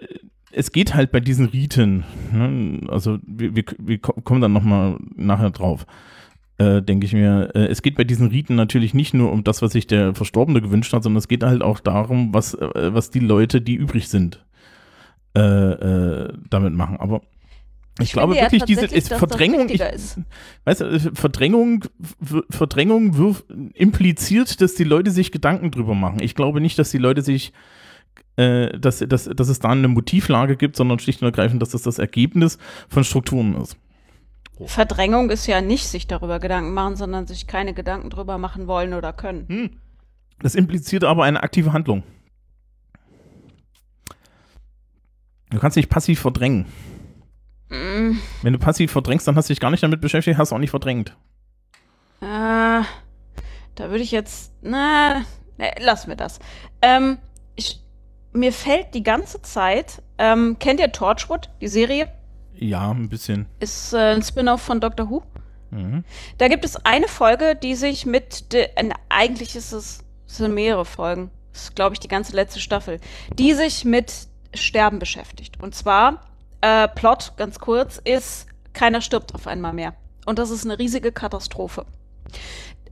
es geht halt bei diesen Riten, ne? also wir, wir, wir ko- kommen dann nochmal nachher drauf, äh, denke ich mir. Äh, es geht bei diesen Riten natürlich nicht nur um das, was sich der Verstorbene gewünscht hat, sondern es geht halt auch darum, was, äh, was die Leute, die übrig sind, äh, äh, damit machen. Aber ich, glaube finde ja wirklich, diese ist Verdrängung, ich, ist. weißt du, äh, Verdrängung, Verdrängung wirf, impliziert, dass die Leute sich Gedanken drüber machen. Ich glaube nicht, dass die Leute sich, äh, dass, dass, dass es da eine Motivlage gibt, sondern schlicht und ergreifend, dass das das Ergebnis von Strukturen ist. Verdrängung ist ja nicht sich darüber Gedanken machen, sondern sich keine Gedanken drüber machen wollen oder können. Hm. Das impliziert aber eine aktive Handlung. Du kannst dich passiv verdrängen. Mm, Wenn du passiv verdrängst, dann hast du dich gar nicht damit beschäftigt, hast du auch nicht verdrängt. äh, da würde ich jetzt. Na, ne, lassen wir das. Ähm, mir fällt die ganze Zeit. Ähm, kennt ihr Torchwood, die Serie? Ja, ein bisschen. Ist äh, ein Spin-off von Doctor Who. Mhm. Da gibt es eine Folge, die sich mit. De, äh, eigentlich ist es, sind mehrere Folgen. Das ist, glaube ich, die ganze letzte Staffel. Die sich mit Sterben beschäftigt. Und zwar, äh, Plot, ganz kurz, ist, keiner stirbt auf einmal mehr. Und das ist eine riesige Katastrophe.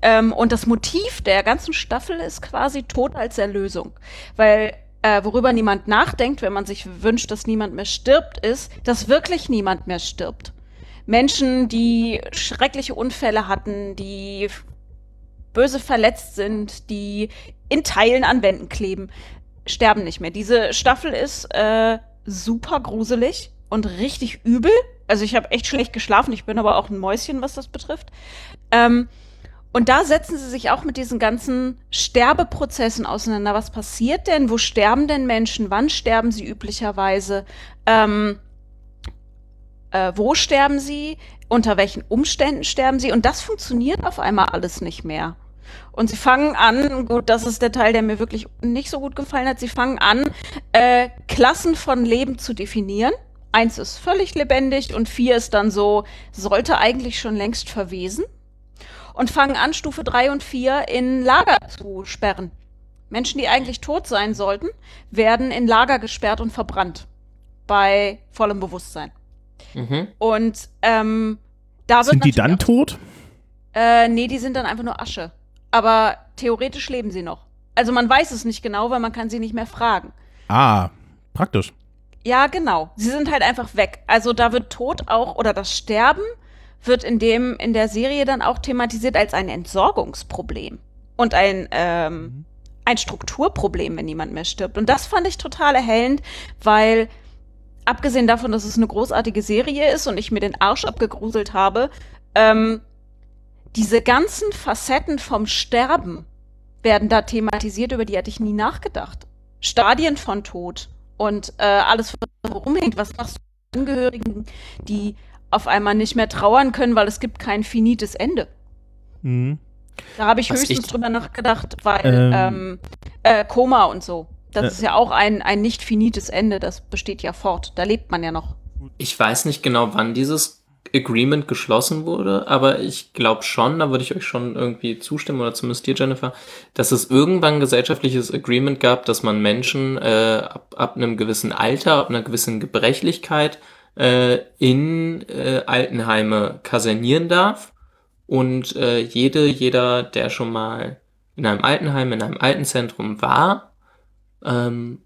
Ähm, und das Motiv der ganzen Staffel ist quasi Tod als Erlösung. Weil äh, worüber niemand nachdenkt, wenn man sich wünscht, dass niemand mehr stirbt, ist, dass wirklich niemand mehr stirbt. Menschen, die schreckliche Unfälle hatten, die böse verletzt sind, die in Teilen an Wänden kleben, sterben nicht mehr. Diese Staffel ist äh, super gruselig und richtig übel. Also ich habe echt schlecht geschlafen. Ich bin aber auch ein Mäuschen, was das betrifft. Ähm, und da setzen sie sich auch mit diesen ganzen Sterbeprozessen auseinander. Was passiert denn? Wo sterben denn Menschen? Wann sterben sie üblicherweise? Ähm, äh, wo sterben sie? Unter welchen Umständen sterben sie? Und das funktioniert auf einmal alles nicht mehr. Und sie fangen an, gut, das ist der Teil, der mir wirklich nicht so gut gefallen hat, sie fangen an, äh, Klassen von Leben zu definieren. Eins ist völlig lebendig und vier ist dann so, sollte eigentlich schon längst verwesen. Und fangen an, Stufe drei und vier in Lager zu sperren. Menschen, die eigentlich tot sein sollten, werden in Lager gesperrt und verbrannt. Bei vollem Bewusstsein. Mhm. Und ähm, da wird Sind die dann tot? äh, nee, die sind dann einfach nur Asche. Aber theoretisch leben sie noch. Also man weiß es nicht genau, weil man kann sie nicht mehr fragen. Ah, praktisch. Ja, genau. Sie sind halt einfach weg. Also da wird Tod auch oder das Sterben wird in dem in der Serie dann auch thematisiert als ein Entsorgungsproblem und ein ähm, ein Strukturproblem, wenn niemand mehr stirbt. Und das fand ich total erhellend, weil abgesehen davon, dass es eine großartige Serie ist und ich mir den Arsch abgegruselt habe, ähm, diese ganzen Facetten vom Sterben werden da thematisiert, über die hatte ich nie nachgedacht. Stadien von Tod und äh, alles, was rumhängt. Was machst du mit Angehörigen, die auf einmal nicht mehr trauern können, weil es gibt kein finites Ende. Mhm. Da habe ich Was höchstens ich- drüber nachgedacht, weil Ähm. ähm, äh, Koma und so. Das Äh. ist ja auch ein, ein nicht finites Ende, das besteht ja fort. Da lebt man ja noch. Ich weiß nicht genau, wann dieses Agreement geschlossen wurde, aber ich glaube schon, da würde ich euch schon irgendwie zustimmen, oder zumindest dir, Jennifer, dass es irgendwann ein gesellschaftliches Agreement gab, dass man Menschen äh, ab, ab einem gewissen Alter, ab einer gewissen Gebrechlichkeit äh, in äh, Altenheime kasernieren darf. Und äh, jede, jeder, der schon mal in einem Altenheim, in einem Altenzentrum war, ähm,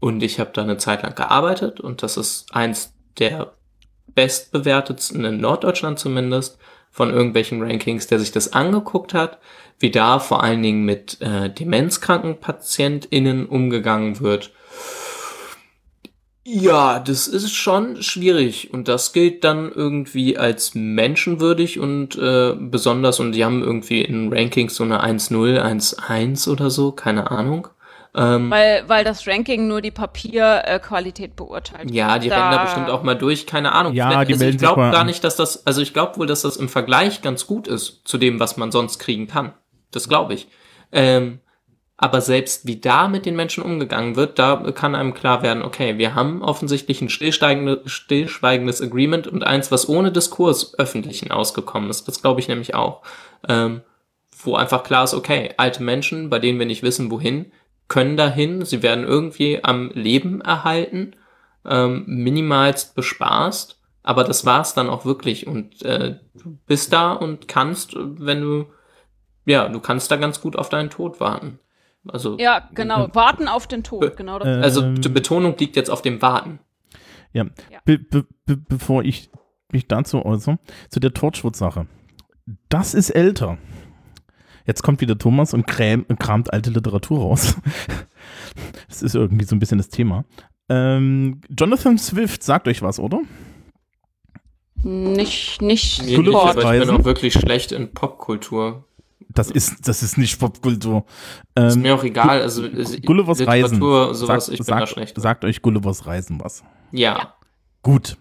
und ich habe da eine Zeit lang gearbeitet und das ist eins der bestbewertetsten in Norddeutschland zumindest von irgendwelchen Rankings, der sich das angeguckt hat, wie da vor allen Dingen mit äh, demenzkranken PatientInnen umgegangen wird. Ja, das ist schon schwierig und das gilt dann irgendwie als menschenwürdig und äh, besonders und die haben irgendwie in Rankings so eine 1-0, 1-1 oder so, keine Ahnung. Ähm, Weil, weil das Ranking nur die Papierqualität beurteilt. ja, die rennen da bestimmt auch mal durch, keine Ahnung. Ja, Vielleicht- die also ich glaube gar an. nicht, dass das, also ich glaube wohl, dass das im Vergleich ganz gut ist zu dem, was man sonst kriegen kann. Das glaube ich. Ähm, aber selbst wie da mit den Menschen umgegangen wird, da kann einem klar werden, okay, wir haben offensichtlich ein stillsteigende, stillschweigendes Agreement und eins, was ohne Diskurs öffentlichen ausgekommen ist. Das glaube ich nämlich auch. Ähm, wo einfach klar ist, okay, alte Menschen, bei denen wir nicht wissen, wohin, können dahin, sie werden irgendwie am Leben erhalten, ähm, minimalst bespaßt, aber das war's dann auch wirklich und äh, du bist da und kannst, wenn du, ja, du kannst da ganz gut auf deinen Tod warten. Also, Ja, genau. Warten auf den Tod. Genau das. Äh, also Ähm, die Betonung liegt jetzt auf dem Warten. Ja, Ja. Be be be bevor ich mich dazu äußere, zu der Torchwood-Sache. Das ist älter. Jetzt kommt wieder Thomas und kräm, kramt alte Literatur raus. Das ist irgendwie so ein bisschen das Thema. Ähm, Jonathan Swift sagt euch was, oder? Nicht, nicht Mir nicht, aber ich bin auch wirklich schlecht in Popkultur. Das ist, das ist nicht Popkultur. Ist Ähm, mir auch egal. Also es- Gullivers Reisen. Sowas, Sagt- ich bin sagt, da schlecht. Sagt euch Gullivers Reisen was. Ja. Gut.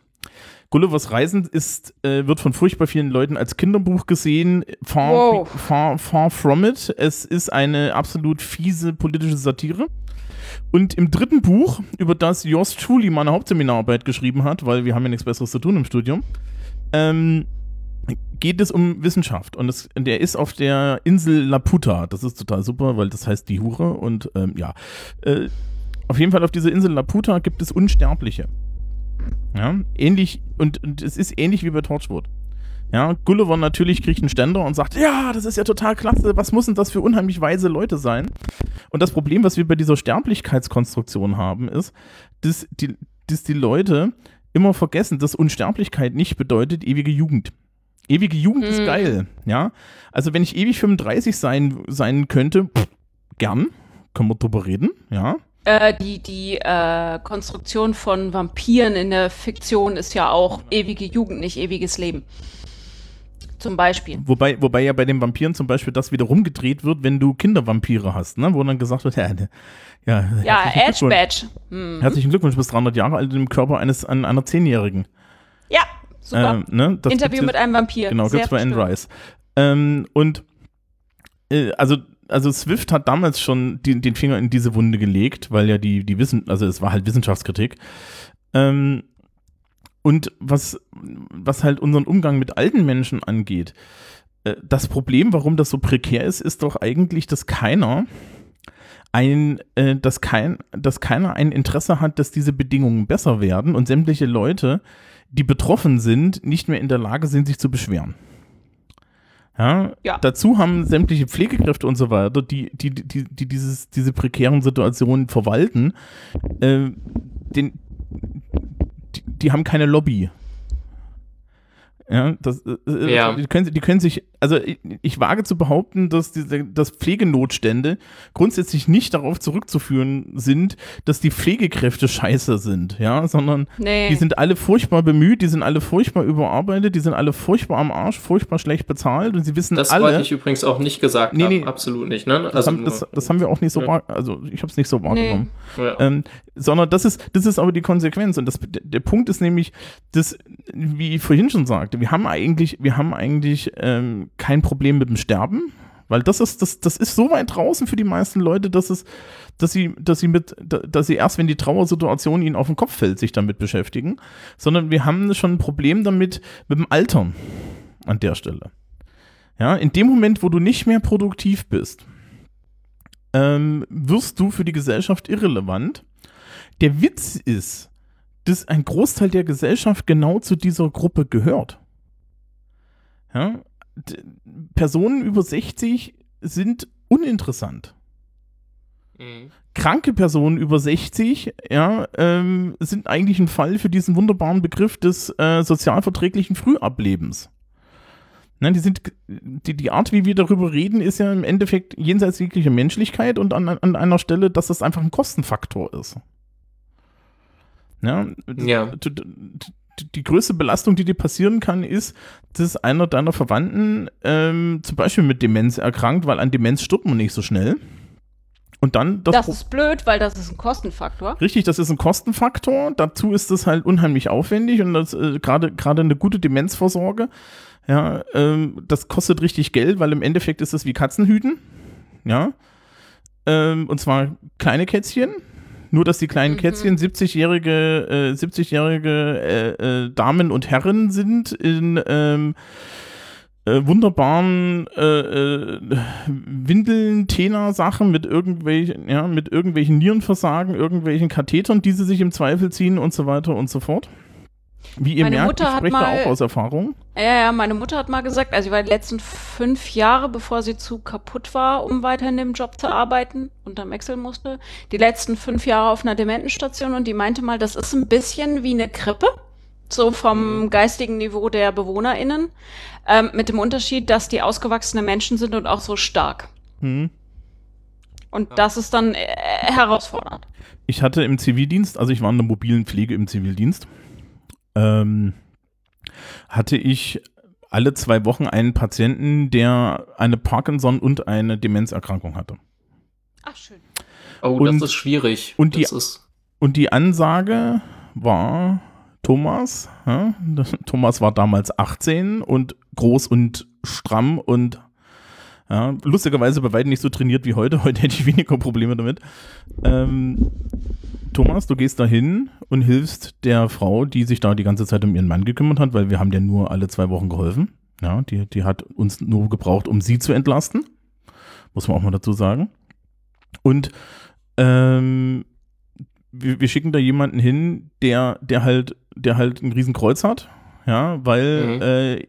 Gullivers Reisen ist, äh, wird von furchtbar vielen Leuten als Kinderbuch gesehen. Far, Wow. far, far from it. Es ist eine absolut fiese politische Satire. Und im dritten Buch, über das Jost Truly meine Hauptseminararbeit geschrieben hat, weil wir haben ja nichts Besseres zu tun im Studium, ähm, geht es um Wissenschaft. Und es, der ist auf der Insel Laputa. Das ist total super, weil das heißt die Hure. Und ähm, ja, äh, auf jeden Fall auf dieser Insel Laputa gibt es Unsterbliche. Ja, ähnlich, und, und es ist ähnlich wie bei Torchwood. Ja, Gulliver natürlich kriegt einen Ständer und sagt, ja, das ist ja total klasse, was muss denn das für unheimlich weise Leute sein? Und das Problem, was wir bei dieser Sterblichkeitskonstruktion haben, ist, dass die, dass die Leute immer vergessen, dass Unsterblichkeit nicht bedeutet ewige Jugend. Ewige Jugend ist Mhm. geil, ja. Also wenn ich ewig 35 sein, sein könnte, pff, gern, können wir drüber reden, ja. Äh, die die äh, Konstruktion von Vampiren in der Fiktion ist ja auch ewige Jugend, nicht ewiges Leben. Zum Beispiel. Wobei, wobei ja bei den Vampiren zum Beispiel das wieder rumgedreht wird, wenn du Kindervampire hast, ne? wo dann gesagt wird, ja, ja, Ja, Edge. Badge. Hm. Herzlichen Glückwunsch, bis 300 Jahre alt im Körper eines an, einer Zehnjährigen. Ja, super. Ähm, ne? Interview mit einem Vampir. Genau, Sehr gibt's bei Anne. Rice. Ähm, und äh, also, also Swift hat damals schon die, den Finger in diese Wunde gelegt, weil ja die, die Wissen, also es war halt Wissenschaftskritik. Ähm, und was, was halt unseren Umgang mit alten Menschen angeht, äh, das Problem, warum das so prekär ist, ist doch eigentlich, dass keiner ein, äh, dass kein, dass keiner ein Interesse hat, dass diese Bedingungen besser werden und sämtliche Leute, die betroffen sind, nicht mehr in der Lage sind, sich zu beschweren. Ja, Ja. Dazu haben sämtliche Pflegekräfte und so weiter, die, die, die, die dieses, diese prekären Situationen verwalten, äh, den, die, die haben keine Lobby. Ja, das, äh, Ja. Die, können, die können sich, also ich, ich wage zu behaupten, dass, diese, dass Pflegenotstände grundsätzlich nicht darauf zurückzuführen sind, dass die Pflegekräfte scheiße sind, ja, sondern Nee. die sind alle furchtbar bemüht, die sind alle furchtbar überarbeitet, die sind alle furchtbar am Arsch, furchtbar schlecht bezahlt und sie wissen Das alle. wollte ich übrigens auch nicht gesagt Nee, haben. nee. Absolut nicht, ne? das, Also haben, das, das haben wir auch nicht so Ja. wahr, also ich habe es nicht so wahrgenommen. ja. Ähm, sondern das ist, das ist aber die Konsequenz. Und das, der, der Punkt ist nämlich, dass, wie ich vorhin schon sagte, wir haben eigentlich, wir haben eigentlich ähm, kein Problem mit dem Sterben, weil das ist, das, das ist so weit draußen für die meisten Leute, dass es, dass sie, dass sie mit, da- dass sie erst, wenn die Trauersituation ihnen auf den Kopf fällt, sich damit beschäftigen, sondern wir haben schon ein Problem damit, mit dem Altern an der Stelle. Ja, in dem Moment, wo du nicht mehr produktiv bist, ähm, wirst du für die Gesellschaft irrelevant. Der Witz ist, dass ein Großteil der Gesellschaft genau zu dieser Gruppe gehört. Ja? Personen über 60 sind uninteressant. Mhm. Kranke Personen über 60 ja, ähm, sind eigentlich ein Fall für diesen wunderbaren Begriff des äh, sozialverträglichen Frühablebens. Ne, die, sind, die, die Art, wie wir darüber reden, ist ja im Endeffekt jenseits jeglicher Menschlichkeit und an, an einer Stelle, dass das einfach ein Kostenfaktor ist. Ja, Ja. d- d- d- die größte Belastung, die dir passieren kann, ist, dass einer deiner Verwandten ähm, zum Beispiel mit Demenz erkrankt, weil an Demenz stirbt man nicht so schnell. Und dann das, Das, Pro- ist blöd, weil das ist ein Kostenfaktor. Richtig, das ist ein Kostenfaktor. Dazu ist es halt unheimlich aufwendig und das äh, gerade gerade eine gute Demenzvorsorge. Ja, ähm, das kostet richtig Geld, weil im Endeffekt ist es wie Katzenhüten. Ja. Ähm, und zwar kleine Kätzchen. Nur, dass die kleinen Mhm. Kätzchen 70-jährige äh, 70-jährige äh, äh, Damen und Herren sind in ähm, äh, wunderbaren äh, äh, Windeln, Tena-Sachen mit irgendwelchen, ja, mit irgendwelchen Nierenversagen, irgendwelchen Kathetern, die sie sich im Zweifel ziehen und so weiter und so fort. Wie ihr Meine merkt, Mutter ich hat spreche da mal- auch aus Erfahrung. Ja, ja, meine Mutter hat mal gesagt, also sie war die letzten fünf Jahre, bevor sie zu kaputt war, um weiter in dem Job zu arbeiten und dann wechseln musste, die letzten fünf Jahre auf einer Dementenstation und die meinte mal, das ist ein bisschen wie eine Krippe, so vom geistigen Niveau der BewohnerInnen, ähm, mit dem Unterschied, dass die ausgewachsene Menschen sind und auch so stark. Hm. Und das ist dann äh, herausfordernd. Ich hatte im Zivildienst, also ich war in der mobilen Pflege im Zivildienst, ähm, hatte ich alle zwei Wochen einen Patienten, der eine Parkinson und eine Demenzerkrankung hatte. Ach, schön. Oh, Und- das ist schwierig. und die- das ist, Und die Ansage war, Thomas, ja, Thomas war damals 18 und groß und stramm und ja, lustigerweise bei weitem nicht so trainiert wie heute. Heute hätte ich weniger Probleme damit. Ähm, Thomas, du gehst da hin und hilfst der Frau, die sich da die ganze Zeit um ihren Mann gekümmert hat, weil wir haben der nur alle zwei Wochen geholfen. Ja, die, die hat uns nur gebraucht, um sie zu entlasten. Muss man auch mal dazu sagen. Und ähm, wir, wir schicken da jemanden hin, der, der halt, der halt ein Riesenkreuz hat, ja, weil Mhm. äh,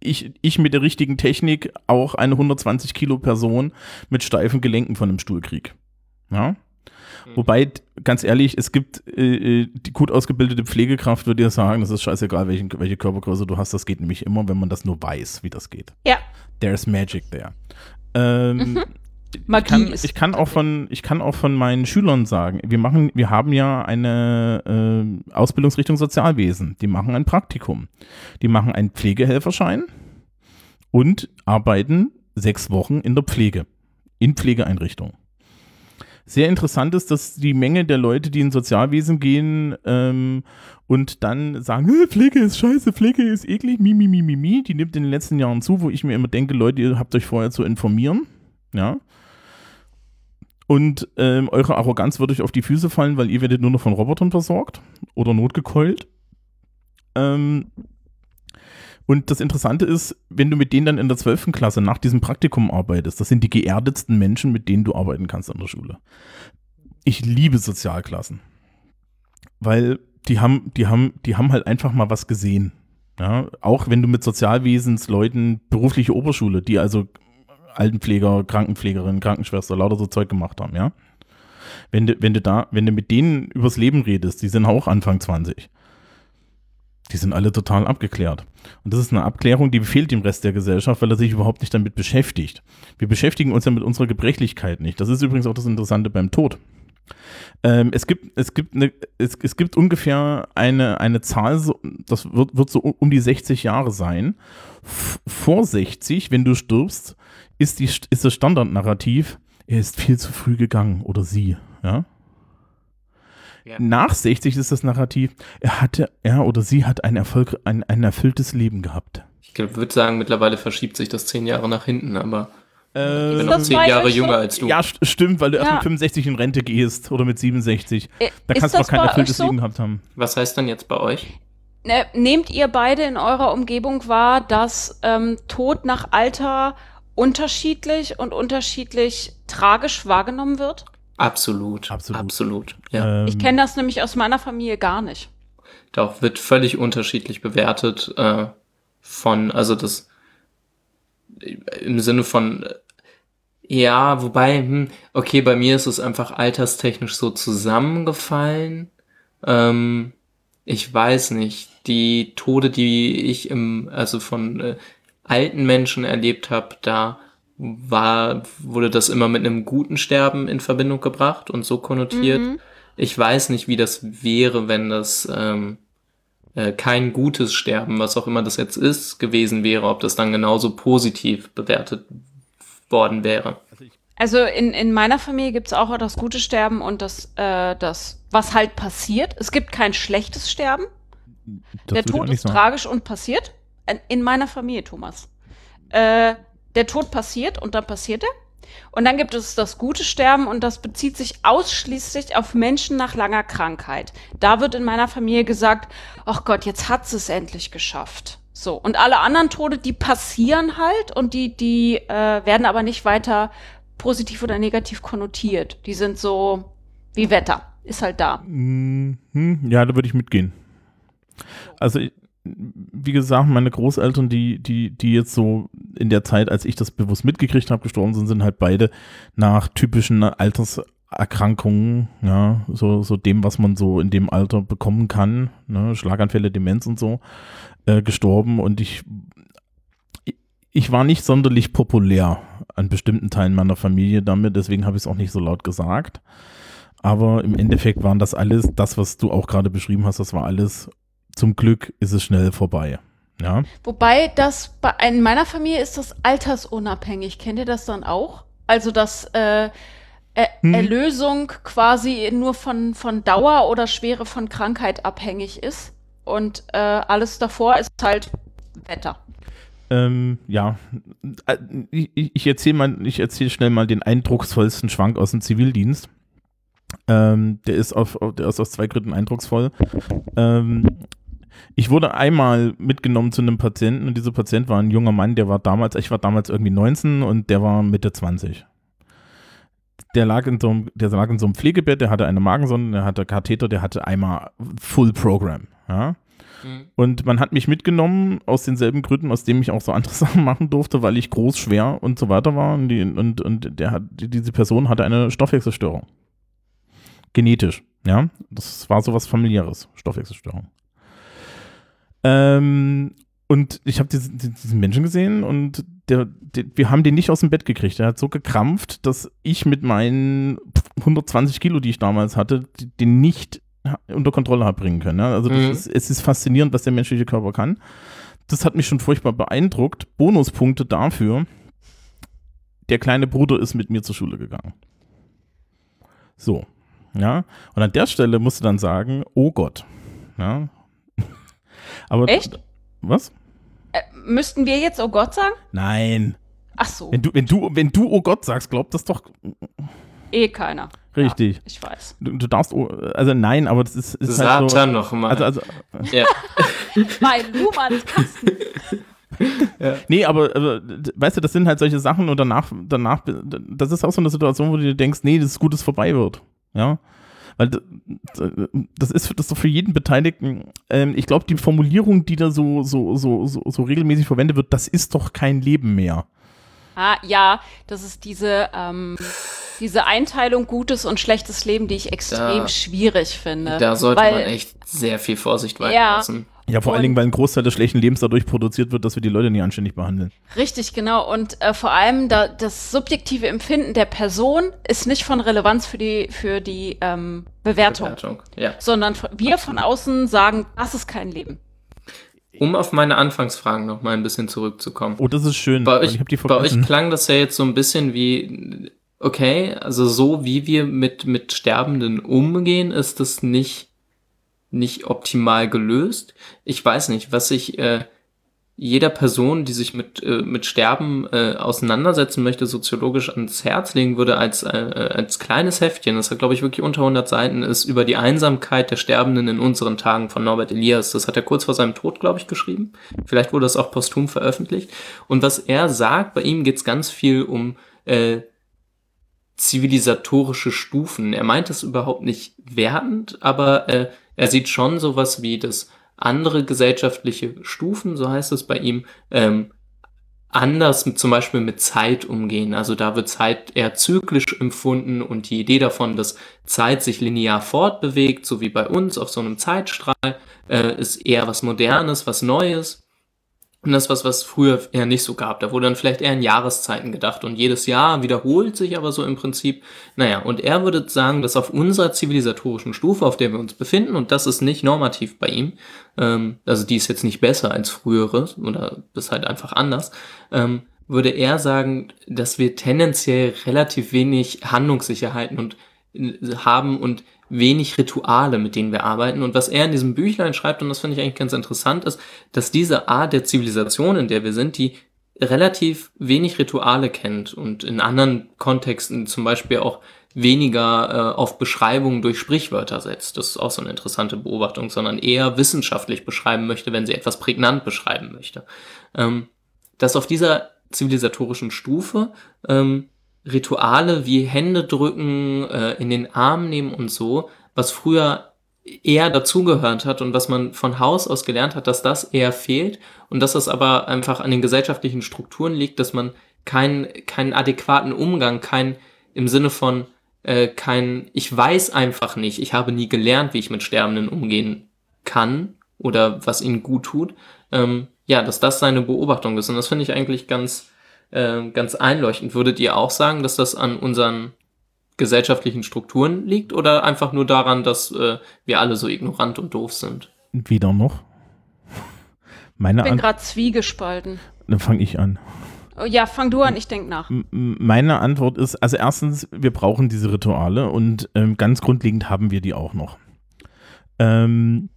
ich, ich mit der richtigen Technik auch eine 120 Kilo Person mit steifen Gelenken von einem Stuhl krieg. Ja. Wobei, d- ganz ehrlich, es gibt äh, äh, die gut ausgebildete Pflegekraft würde dir sagen, das ist scheißegal, welchen, welche Körpergröße du hast, das geht nämlich immer, wenn man das nur weiß, wie das geht. Ja, There's magic there. Ähm, Mhm. Magie ich kann, ist. ich kann auch von ich kann auch von meinen Schülern sagen, wir machen wir haben ja eine äh, Ausbildungsrichtung Sozialwesen, die machen ein Praktikum. Die machen einen Pflegehelferschein und arbeiten sechs Wochen in der Pflege, in Pflegeeinrichtungen. Sehr interessant ist, dass die Menge der Leute, die in Sozialwesen gehen ähm, und dann sagen, "Äh, Pflege ist scheiße, Pflege ist eklig, mi, mi, mi, mi, mi, die nimmt in den letzten Jahren zu, wo ich mir immer denke, Leute, ihr habt euch vorher zu informieren. Ja. Und ähm, eure Arroganz wird euch auf die Füße fallen, weil ihr werdet nur noch von Robotern versorgt oder notgekeult. Ähm, und das Interessante ist, wenn du mit denen dann in der 12. Klasse nach diesem Praktikum arbeitest, das sind die geerdetsten Menschen, mit denen du arbeiten kannst an der Schule. Ich liebe Sozialklassen. Weil die haben, die haben, die haben halt einfach mal was gesehen. Ja, auch wenn du mit Sozialwesensleuten, berufliche Oberschule, die also Altenpfleger, Krankenpflegerin, Krankenschwester, lauter so Zeug gemacht haben, ja. Wenn du, wenn du da, wenn du mit denen übers Leben redest, die sind auch Anfang 20. Die sind alle total abgeklärt. Und das ist eine Abklärung, die fehlt dem Rest der Gesellschaft, weil er sich überhaupt nicht damit beschäftigt. Wir beschäftigen uns ja mit unserer Gebrechlichkeit nicht. Das ist übrigens auch das Interessante beim Tod. Ähm, es, gibt, es, gibt eine, es, es gibt ungefähr eine, eine Zahl, das wird, wird so um die 60 Jahre sein. Vor 60, wenn du stirbst, ist, die, ist das Standardnarrativ, er ist viel zu früh gegangen oder sie. Ja? Ja. Nach 60 ist das Narrativ, er hatte, er oder sie hat ein, Erfolg, ein, ein erfülltes Leben gehabt. ich würde sagen, mittlerweile verschiebt sich das zehn Jahre nach hinten, aber ich Äh, bin Ist noch zehn Jahre jünger als du. ja, st stimmt, weil du erst Ja. mit 65 in Rente gehst oder mit 67. Äh, Da ist kannst du noch kein erfülltes so? Leben gehabt haben. Was heißt dann jetzt bei euch? Ne, nehmt ihr beide in eurer Umgebung wahr, dass ähm, Tod nach Alter unterschiedlich und unterschiedlich tragisch wahrgenommen wird? Absolut. Absolut. Absolut. Ja. Ähm, Ich kenne das nämlich aus meiner Familie gar nicht. Doch wird völlig unterschiedlich bewertet äh, von, also das im Sinne von, äh, ja, wobei, hm, okay, bei mir ist es einfach alterstechnisch so zusammengefallen. Ähm, ich weiß nicht, die Tode, die ich im, also von äh, alten Menschen erlebt habe, da war, wurde das immer mit einem guten Sterben in Verbindung gebracht und so konnotiert. Mhm. Ich weiß nicht, wie das wäre, wenn das ähm, äh, kein gutes Sterben, was auch immer das jetzt ist, gewesen wäre, ob das dann genauso positiv bewertet worden wäre. Also in, in meiner Familie gibt es auch das gute Sterben und das, äh, das, was halt passiert. Es gibt kein schlechtes Sterben. Das der Tod ist sagen. tragisch und passiert. In- In meiner Familie, Thomas. Äh, der Tod passiert und dann passiert er. Und dann gibt es das gute Sterben und das bezieht sich ausschließlich auf Menschen nach langer Krankheit. Da wird in meiner Familie gesagt, ach Gott, jetzt hat es endlich geschafft. So. Und alle anderen Tode, die passieren halt und die, die äh, werden aber nicht weiter positiv oder negativ konnotiert. Die sind so wie Wetter. Ist halt da. Mhm, ja, da würde ich mitgehen. Also, ich- wie gesagt, meine Großeltern, die, die, die jetzt so in der Zeit, als ich das bewusst mitgekriegt habe, gestorben sind, sind halt beide nach typischen Alterserkrankungen, ja, so, so dem, was man so in dem Alter bekommen kann, ne, Schlaganfälle, Demenz und so, äh, gestorben und ich, ich war nicht sonderlich populär an bestimmten Teilen meiner Familie damit, deswegen habe ich es auch nicht so laut gesagt. Aber im Endeffekt waren das alles, das, was du auch gerade beschrieben hast, das war alles, zum Glück ist es schnell vorbei. Ja. Wobei das bei in meiner Familie ist das altersunabhängig. Kennt ihr das dann auch? Also dass äh, er Hm. Erlösung quasi nur von von Dauer oder Schwere von Krankheit abhängig ist und äh, alles davor ist halt Wetter. Ähm, ja, Äh, ich, ich erzähle erzähle schnell mal den eindrucksvollsten Schwank aus dem Zivildienst. Ähm, der ist auf, auf- der ist aus zwei Gründen eindrucksvoll. Ähm, ich wurde einmal mitgenommen zu einem Patienten und dieser Patient war ein junger Mann, der war damals, ich war damals irgendwie 19 und der war Mitte 20. Der lag in so einem, der lag in so einem Pflegebett, der hatte eine Magensonde, der hatte Katheter, der hatte einmal Full Program, ja. Mhm. Und man hat mich mitgenommen aus denselben Gründen, aus denen ich auch so andere Sachen machen durfte, weil ich groß, schwer und so weiter war. Und, die, und, und der hat, die, diese Person hatte eine Stoffwechselstörung. Genetisch, ja. Das war sowas familiäres, Stoffwechselstörung. Ähm, und ich habe diesen, diesen Menschen gesehen und der, der, wir haben den nicht aus dem Bett gekriegt. Der hat so gekrampft, dass ich mit meinen 120 Kilo, die ich damals hatte, den nicht unter Kontrolle habe bringen können. Also Mhm. ist, es ist faszinierend, was der menschliche Körper kann. Das hat mich schon furchtbar beeindruckt. Bonuspunkte dafür. Der kleine Bruder ist mit mir zur Schule gegangen. So, ja. Und an der Stelle musst du dann sagen, oh Gott. Ja. Aber Echt? Was? Äh, müssten wir jetzt oh Gott sagen? Nein. Ach so, Wenn du, wenn du, wenn du oh Gott sagst, glaubt das doch eh keiner. richtig. Ja, ich weiß. Du, du darfst, oh, also nein, aber das ist, ist halt so. Satan noch mal. Also, also, ja. Bei Luhmanns Kasten. nee, aber, aber weißt du, das sind halt solche Sachen und danach, danach, das ist auch so eine Situation, wo du dir denkst, nee, das ist gut, dass es vorbei wird. Ja. Weil das ist, das ist doch für jeden Beteiligten, ähm, ich glaube, die Formulierung, die da so, so, so, so, so regelmäßig verwendet wird, das ist doch kein Leben mehr. Ah, ja, das ist diese, ähm, diese Einteilung gutes und schlechtes Leben, die ich extrem Da- schwierig finde. Da sollte weil, man echt sehr viel Vorsicht walten Ja. lassen. Ja, vor allen Und- Dingen, weil ein Großteil des schlechten Lebens dadurch produziert wird, dass wir die Leute nicht anständig behandeln. Richtig, genau. Und äh, vor allem da, das subjektive Empfinden der Person ist nicht von Relevanz für die, für die ähm, Bewertung, Bewertung. Ja. sondern wir von außen sagen, das ist kein Leben. Um auf meine Anfangsfragen noch mal ein bisschen zurückzukommen. Oh, das ist schön. Bei weil euch, ich hab die bei euch klang das ja jetzt so ein bisschen wie, okay, also so wie wir mit, mit Sterbenden umgehen, ist das nicht, nicht optimal gelöst. Ich weiß nicht, was ich äh, jeder Person, die sich mit, äh, mit Sterben äh, auseinandersetzen möchte, soziologisch ans Herz legen würde, als, äh, als kleines Heftchen, das hat, glaube ich, wirklich unter 100 Seiten, ist über die Einsamkeit der Sterbenden in unseren Tagen von Norbert Elias. Das hat er kurz vor seinem Tod, glaube ich, geschrieben. Vielleicht wurde das auch posthum veröffentlicht. Und was er sagt, bei ihm geht es ganz viel um äh, zivilisatorische Stufen. Er meint das überhaupt nicht wertend, aber äh, er sieht schon sowas wie das andere gesellschaftliche Stufen, so heißt es bei ihm, ähm, anders mit, zum Beispiel mit Zeit umgehen. Also da wird Zeit eher zyklisch empfunden und die Idee davon, dass Zeit sich linear fortbewegt, so wie bei uns auf so einem Zeitstrahl, äh, ist eher was Modernes, was Neues. Und das ist was, was früher eher nicht so gab. Da wurde dann vielleicht eher in Jahreszeiten gedacht und jedes Jahr wiederholt sich aber so im Prinzip. Naja, und er würde sagen, dass auf unserer zivilisatorischen Stufe, auf der wir uns befinden, und das ist nicht normativ bei ihm, ähm, also die ist jetzt nicht besser als frühere oder ist halt einfach anders, ähm, würde eher sagen, dass wir tendenziell relativ wenig Handlungssicherheiten und äh, haben und wenig Rituale, mit denen wir arbeiten. Und was er in diesem Büchlein schreibt, und das finde ich eigentlich ganz interessant, ist, dass diese Art der Zivilisation, in der wir sind, die relativ wenig Rituale kennt und in anderen Kontexten zum Beispiel auch weniger äh, auf Beschreibungen durch Sprichwörter setzt. Das ist auch so eine interessante Beobachtung, sondern eher wissenschaftlich beschreiben möchte, wenn sie etwas prägnant beschreiben möchte. Ähm, dass auf dieser zivilisatorischen Stufe ähm, Rituale wie Hände drücken, äh, in den Arm nehmen und so, was früher eher dazugehört hat und was man von Haus aus gelernt hat, dass das eher fehlt und dass das aber einfach an den gesellschaftlichen Strukturen liegt, dass man keinen keinen adäquaten Umgang, kein im Sinne von äh, kein ich weiß einfach nicht, ich habe nie gelernt, wie ich mit Sterbenden umgehen kann oder was ihnen gut tut. Ähm, ja, dass das seine Beobachtung ist und das finde ich eigentlich ganz äh, ganz einleuchtend. Würdet ihr auch sagen, dass das an unseren gesellschaftlichen Strukturen liegt oder einfach nur daran, dass äh, wir alle so ignorant und doof sind? Weder noch. Meine Ich bin gerade zwiegespalten. Dann fange ich an. Oh, ja, fang du an, ich denk nach. Meine Antwort ist, also erstens, wir brauchen diese Rituale und ähm, ganz grundlegend haben wir die auch noch. Ähm,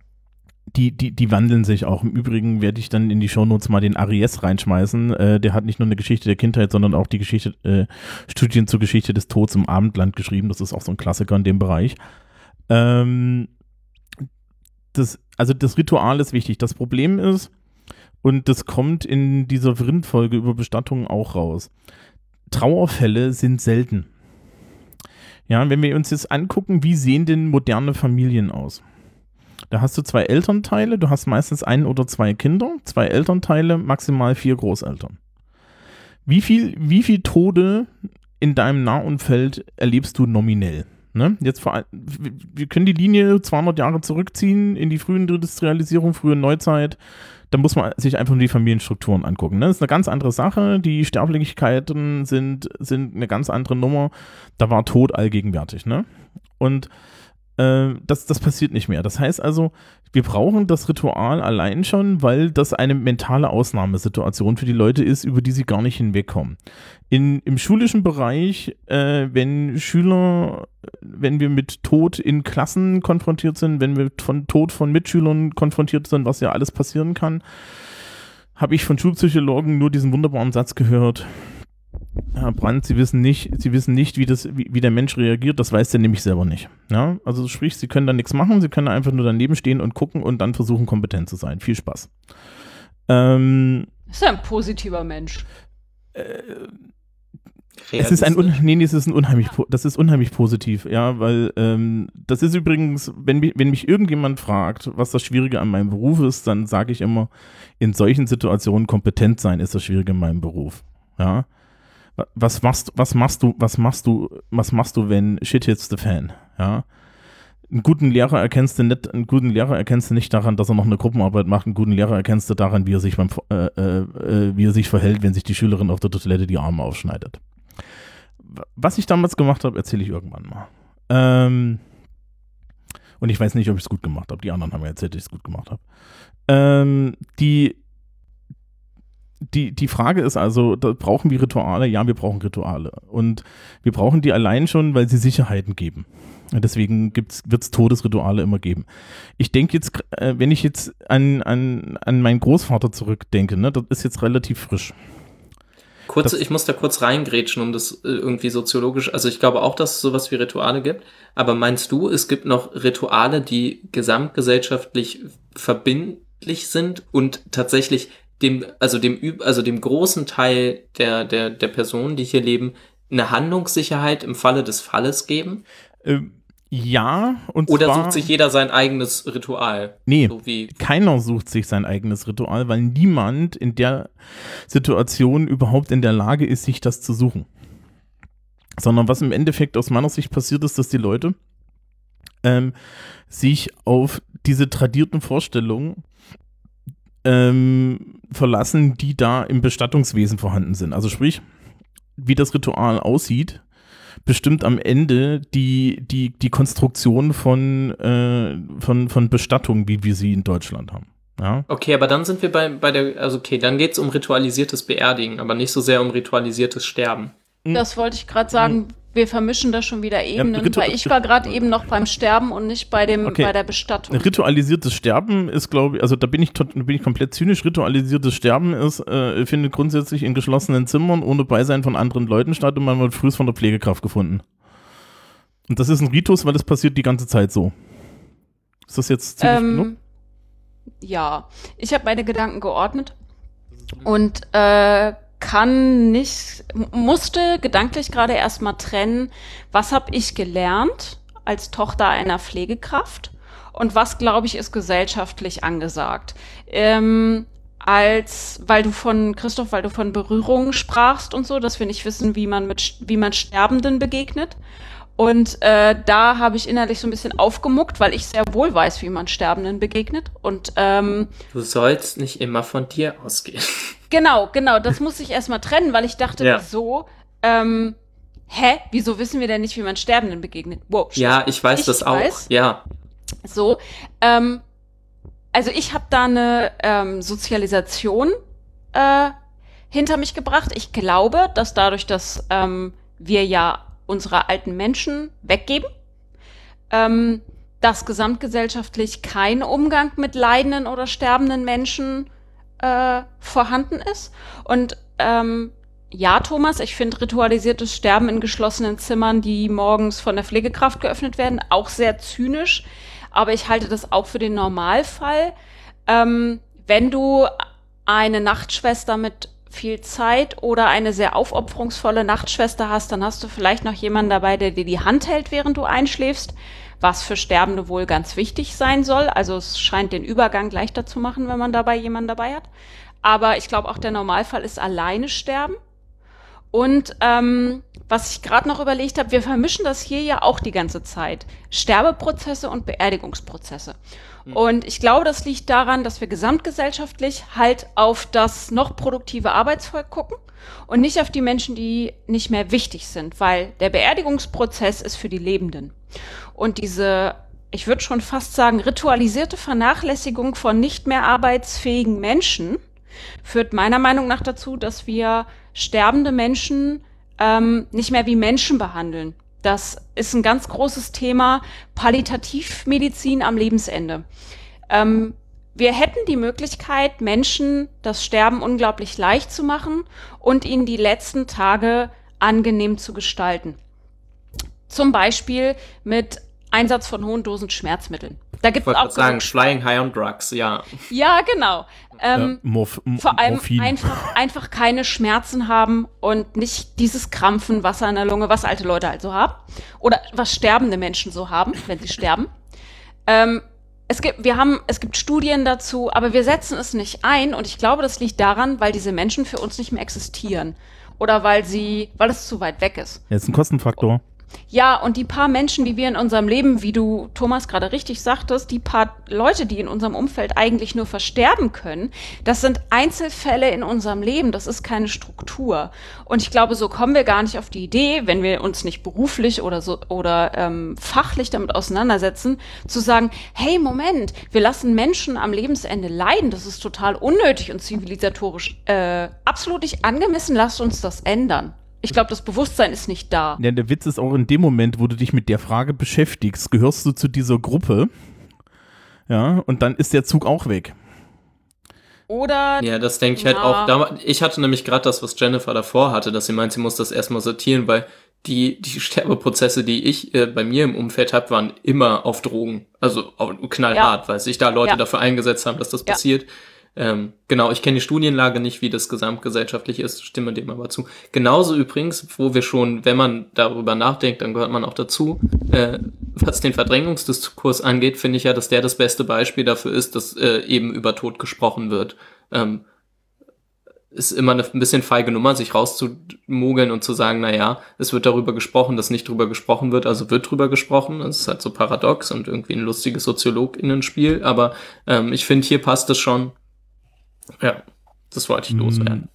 die, die, die wandeln sich auch. Im Übrigen werde ich dann in die Shownotes mal den Aries reinschmeißen. Äh, der hat nicht nur eine Geschichte der Kindheit, sondern auch die Geschichte, äh, Studien zur Geschichte des Todes im Abendland geschrieben. Das ist auch so ein Klassiker in dem Bereich. Ähm, das, also das Ritual ist wichtig. Das Problem ist, und das kommt in dieser Vrindfolge über Bestattungen auch raus. Trauerfälle sind selten. Ja, wenn wir uns jetzt angucken, wie sehen denn moderne Familien aus? Da hast du zwei Elternteile, du hast meistens ein oder zwei Kinder, zwei Elternteile, maximal vier Großeltern. Wie viel, wie viel Tode in deinem Nahumfeld erlebst du nominell? Ne? Jetzt vor, wir können die Linie 200 Jahre zurückziehen in die frühen Industrialisierung, frühe Neuzeit. Da muss man sich einfach nur die Familienstrukturen angucken. Ne? Das ist eine ganz andere Sache. Die Sterblichkeiten sind, sind eine ganz andere Nummer. Da war Tod allgegenwärtig. Ne? Und äh, das, das passiert nicht mehr. Das heißt also, wir brauchen das Ritual allein schon, weil das eine mentale Ausnahmesituation für die Leute ist, über die sie gar nicht hinwegkommen. In, Im schulischen Bereich, äh, wenn Schüler, wenn wir mit Tod in Klassen konfrontiert sind, wenn wir von Tod von Mitschülern konfrontiert sind, was ja alles passieren kann, habe ich von Schulpsychologen nur diesen wunderbaren Satz gehört. Herr Brandt, Sie wissen nicht, Sie wissen nicht, wie, das, wie, wie der Mensch reagiert, das weiß der nämlich selber nicht. Ja? Also sprich, Sie können da nichts machen, Sie können da einfach nur daneben stehen und gucken und dann versuchen, kompetent zu sein. Viel Spaß. Ähm, Ist ja ein positiver Mensch. es ist ein, nee, nee, es ist ein unheimlich, das ist unheimlich positiv, ja, weil ähm, das ist übrigens, wenn, mi- wenn mich irgendjemand fragt, was das Schwierige an meinem Beruf ist, dann sage ich immer, in solchen Situationen kompetent sein ist das Schwierige in meinem Beruf, ja. Wa- Was machst, was machst du, was machst du, was machst du, wenn shit hits the fan, ja? Einen guten Lehrer erkennst du nicht, einen guten Lehrer erkennst du nicht daran, dass er noch eine Gruppenarbeit macht. Einen guten Lehrer erkennst du daran, wie er sich beim, äh, äh, äh, wie er sich verhält, wenn sich die Schülerin auf der Toilette die Arme aufschneidet. Was ich damals gemacht habe, erzähle ich irgendwann mal. Ähm, und ich weiß nicht, ob ich es gut gemacht habe. Die anderen haben mir erzählt, dass ich es gut gemacht habe. Ähm, die, die, die Frage ist also, da brauchen wir Rituale? Ja, wir brauchen Rituale. Und wir brauchen die allein schon, weil sie Sicherheiten geben. Deswegen wird es Todesrituale immer geben. Ich denke jetzt, äh, wenn ich jetzt an, an, an meinen Großvater zurückdenke, ne, das ist jetzt relativ frisch. Kurz, Das- ich muss da kurz reingrätschen, um das äh, irgendwie soziologisch, also ich glaube auch, dass es sowas wie Rituale gibt, aber meinst du, es gibt noch Rituale, die gesamtgesellschaftlich verbindlich sind und tatsächlich dem, also dem, üb- also dem großen Teil der, der, der Personen, die hier leben, eine Handlungssicherheit im Falle des Falles geben? Ähm, ja, und Oder zwar, sucht sich jeder sein eigenes Ritual? Nee, So keiner sucht sich sein eigenes Ritual, weil niemand in der Situation überhaupt in der Lage ist, sich das zu suchen. Sondern was im Endeffekt aus meiner Sicht passiert ist, dass die Leute ähm, sich auf diese tradierten Vorstellungen ähm, verlassen, die da im Bestattungswesen vorhanden sind. Also sprich, wie das Ritual aussieht, bestimmt am Ende die, die, die Konstruktion von, äh, von, von Bestattung, wie wir sie in Deutschland haben. Ja. Okay, aber dann sind wir bei, bei der, also okay, dann geht's um ritualisiertes Beerdigen, aber nicht so sehr um ritualisiertes Sterben. Das wollte ich gerade sagen. Wir vermischen da schon wieder Ebenen, ritu- weil ich war gerade eben noch beim Sterben und nicht bei dem Okay. bei der Bestattung. Ritualisiertes Sterben ist, glaube ich, also da bin ich, bin ich komplett zynisch. Ritualisiertes Sterben ist, äh, findet grundsätzlich in geschlossenen Zimmern ohne Beisein von anderen Leuten statt und man wird früh von der Pflegekraft gefunden. Und das ist ein Ritus, weil das passiert die ganze Zeit so. Ist das jetzt ziemlich genug? Ähm, ja, ich habe meine Gedanken geordnet und äh, kann nicht, musste gedanklich gerade erstmal trennen, was habe ich gelernt als Tochter einer Pflegekraft und was, glaube ich, ist gesellschaftlich angesagt. Ähm, als, weil du von, Christoph, weil du von Berührungen sprachst und so, dass wir nicht wissen, wie man mit, wie man Sterbenden begegnet. Und äh, da habe ich innerlich so ein bisschen aufgemuckt, weil ich sehr wohl weiß, wie man Sterbenden begegnet. Und ähm, Du sollst nicht immer von dir ausgehen. Genau, genau, das muss ich erstmal trennen, weil ich dachte, Ja. wieso? Ähm, hä? Wieso wissen wir denn nicht, wie man Sterbenden begegnet? Wow. Ja, ich weiß Ich das auch. weiß. Ja. So, ähm, also ich habe da eine ähm, Sozialisation äh, hinter mich gebracht. Ich glaube, dass dadurch, dass ähm, wir ja unsere alten Menschen weggeben, ähm, dass gesamtgesellschaftlich kein Umgang mit leidenden oder sterbenden Menschen äh, vorhanden ist. Und ähm, ja, Thomas, ich finde ritualisiertes Sterben in geschlossenen Zimmern, die morgens von der Pflegekraft geöffnet werden, auch sehr zynisch. Aber ich halte das auch für den Normalfall. Ähm, wenn du eine Nachtschwester mit viel Zeit oder eine sehr aufopferungsvolle Nachtschwester hast, dann hast du vielleicht noch jemanden dabei, der dir die Hand hält, während du einschläfst, was für Sterbende wohl ganz wichtig sein soll. Also es scheint den Übergang leichter zu machen, wenn man dabei jemanden dabei hat. Aber ich glaube, auch der Normalfall ist alleine sterben. Und ähm, was ich gerade noch überlegt habe, wir vermischen das hier ja auch die ganze Zeit. Sterbeprozesse und Beerdigungsprozesse. Und ich glaube, das liegt daran, dass wir gesamtgesellschaftlich halt auf das noch produktive Arbeitsvolk gucken und nicht auf die Menschen, die nicht mehr wichtig sind, weil der Beerdigungsprozess ist für die Lebenden. Und diese, ich würde schon fast sagen, ritualisierte Vernachlässigung von nicht mehr arbeitsfähigen Menschen führt meiner Meinung nach dazu, dass wir sterbende Menschen ähm, nicht mehr wie Menschen behandeln. Das ist ein ganz großes Thema Palliativmedizin am Lebensende. Ähm, wir hätten die Möglichkeit, Menschen das Sterben unglaublich leicht zu machen und ihnen die letzten Tage angenehm zu gestalten. Zum Beispiel mit Einsatz von hohen Dosen Schmerzmitteln. Da Ich gibt es wollte auch gerade sagen, Flying High on Drugs, ja. Ja, genau. Ähm, äh, Morph M- vor allem Morphin. einfach, einfach keine Schmerzen haben und nicht dieses Krampfen, Wasser in der Lunge, was alte Leute also haben. Oder was sterbende Menschen so haben, wenn sie sterben. Ähm, es gibt, wir haben, es gibt Studien dazu, aber wir setzen es nicht ein und ich glaube, das liegt daran, weil diese Menschen für uns nicht mehr existieren. Oder weil sie, weil es zu weit weg ist. Ja, ist ein Kostenfaktor. Ja, und die paar Menschen, die wir in unserem Leben, wie du Thomas gerade richtig sagtest, die paar Leute, die in unserem Umfeld eigentlich nur versterben können, das sind Einzelfälle in unserem Leben, das ist keine Struktur. Und ich glaube, so kommen wir gar nicht auf die Idee, wenn wir uns nicht beruflich oder so oder ähm, fachlich damit auseinandersetzen, zu sagen, hey, Moment, wir lassen Menschen am Lebensende leiden, das ist total unnötig und zivilisatorisch äh, absolut nicht angemessen, lasst uns das ändern. Ich glaube, das Bewusstsein ist nicht da. Ja, der Witz ist auch in dem Moment, wo du dich mit der Frage beschäftigst, gehörst du zu dieser Gruppe. Ja, und dann ist der Zug auch weg. Oder Ja, das denke ich halt Ja. auch. Da, ich hatte nämlich gerade das, was Jennifer davor hatte, dass sie meint, sie muss das erstmal sortieren, weil die, die Sterbeprozesse, die ich äh, bei mir im Umfeld habe, waren immer auf Drogen. Also auf, knallhart, weil sich da Leute Ja. dafür eingesetzt haben, dass das Ja. passiert. Ähm, genau, ich kenne die Studienlage nicht, wie das gesamtgesellschaftlich ist, stimme dem aber zu. Genauso übrigens, wo wir schon, wenn man darüber nachdenkt, dann gehört man auch dazu, äh, was den Verdrängungsdiskurs angeht, finde ich ja, dass der das beste Beispiel dafür ist, dass äh, eben über Tod gesprochen wird. Ähm, ist immer eine ein bisschen feige Nummer, sich rauszumogeln und zu sagen, na ja, es wird darüber gesprochen, dass nicht drüber gesprochen wird, also wird drüber gesprochen. Das ist halt so paradox und irgendwie ein lustiges Soziologinnenspiel, aber ähm, ich finde, hier passt es schon. Ja, das wollte ich loswerden.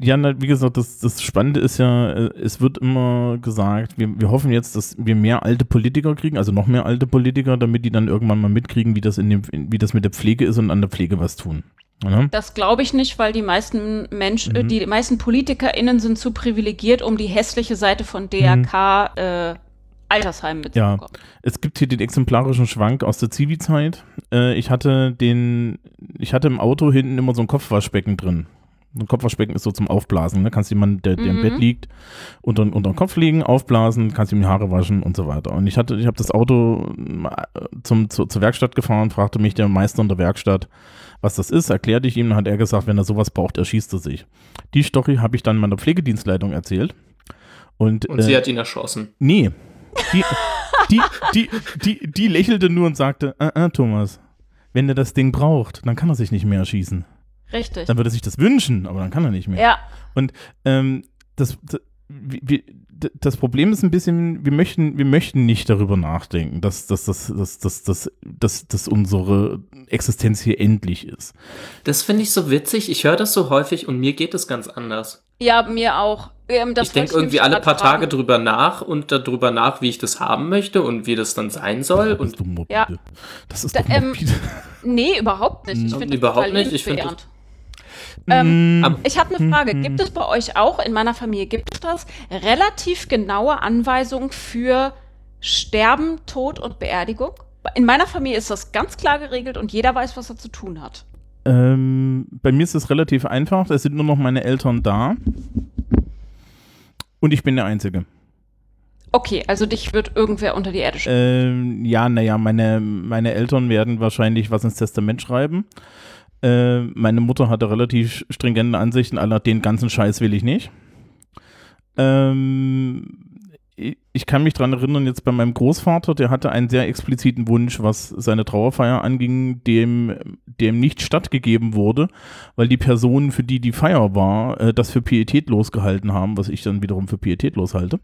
Ja, na, wie gesagt, das, das Spannende ist ja, äh, es wird immer gesagt, wir, wir hoffen jetzt, dass wir mehr alte Politiker kriegen, also noch mehr alte Politiker, damit die dann irgendwann mal mitkriegen, wie das, in dem, wie das mit der Pflege ist und an der Pflege was tun. Ja? Das glaube ich nicht, weil die meisten Menschen, äh, Mhm. die meisten PolitikerInnen sind zu privilegiert, um die hässliche Seite von DRK äh, Altersheim Mhm. Ja. Es gibt hier den exemplarischen Schwank aus der Zivi-Zeit. Äh, ich hatte den, ich hatte im Auto hinten immer so ein Kopfwaschbecken drin. Ein Kopfwaschbecken ist so zum Aufblasen. Ne? Kannst jemanden, der, der im Mhm. Bett liegt, unter, unter den Kopf legen, aufblasen, kannst ihm die Haare waschen und so weiter. Und ich hatte, ich habe das Auto äh, zum, zu, zur Werkstatt gefahren, fragte mich der Meister in der Werkstatt, was das ist, erklärte ich ihm, dann hat er gesagt, wenn er sowas braucht, erschießt er sich. Die Story habe ich dann meiner Pflegedienstleitung erzählt. Und, Und äh, sie hat ihn erschossen. Nee. Die, die, die, die, die lächelte nur und sagte, äh, äh, Thomas, wenn er das Ding braucht, dann kann er sich nicht mehr erschießen. Richtig. Dann würde er sich das wünschen, aber dann kann er nicht mehr. Ja, Ähm, das, das, wir- das Problem ist ein bisschen, wir möchten, wir möchten nicht darüber nachdenken, dass, dass, dass, dass, dass, dass, dass, dass unsere Existenz hier endlich ist. Das finde ich so witzig. Ich höre das so häufig und mir geht es ganz anders. ja, mir auch. Ähm, das ich denke irgendwie alle paar Tage fragen. drüber nach und darüber nach, wie ich das haben möchte und wie das dann sein soll. Das Und ist doch morbide. Ja. Das ist Da, doch ähm. Nee, überhaupt nicht. Ich finde das überhaupt total nicht. Ich find lebensbejahend. Ähm, aber- Ich habe eine Frage. Mhm. Gibt es bei euch auch, in meiner Familie, gibt es das, relativ genaue Anweisungen für Sterben, Tod und Beerdigung? In meiner Familie ist das ganz klar geregelt und jeder weiß, was er zu tun hat. Ähm, bei mir ist es relativ einfach. Es sind nur noch meine Eltern da. Und ich bin der Einzige. Okay, also dich wird irgendwer unter die Erde schicken. Ähm, ja, naja, meine, meine Eltern werden wahrscheinlich was ins Testament schreiben. Äh, meine Mutter hatte relativ stringente Ansichten, aller den ganzen Scheiß will ich nicht. Ähm, ich, kann mich dran erinnern, jetzt bei meinem Großvater, der hatte einen sehr expliziten Wunsch, was seine Trauerfeier anging, dem, dem nicht stattgegeben wurde, weil die Personen, für die die Feier war, äh, das für pietätlos gehalten haben, was ich dann wiederum für pietätlos halte.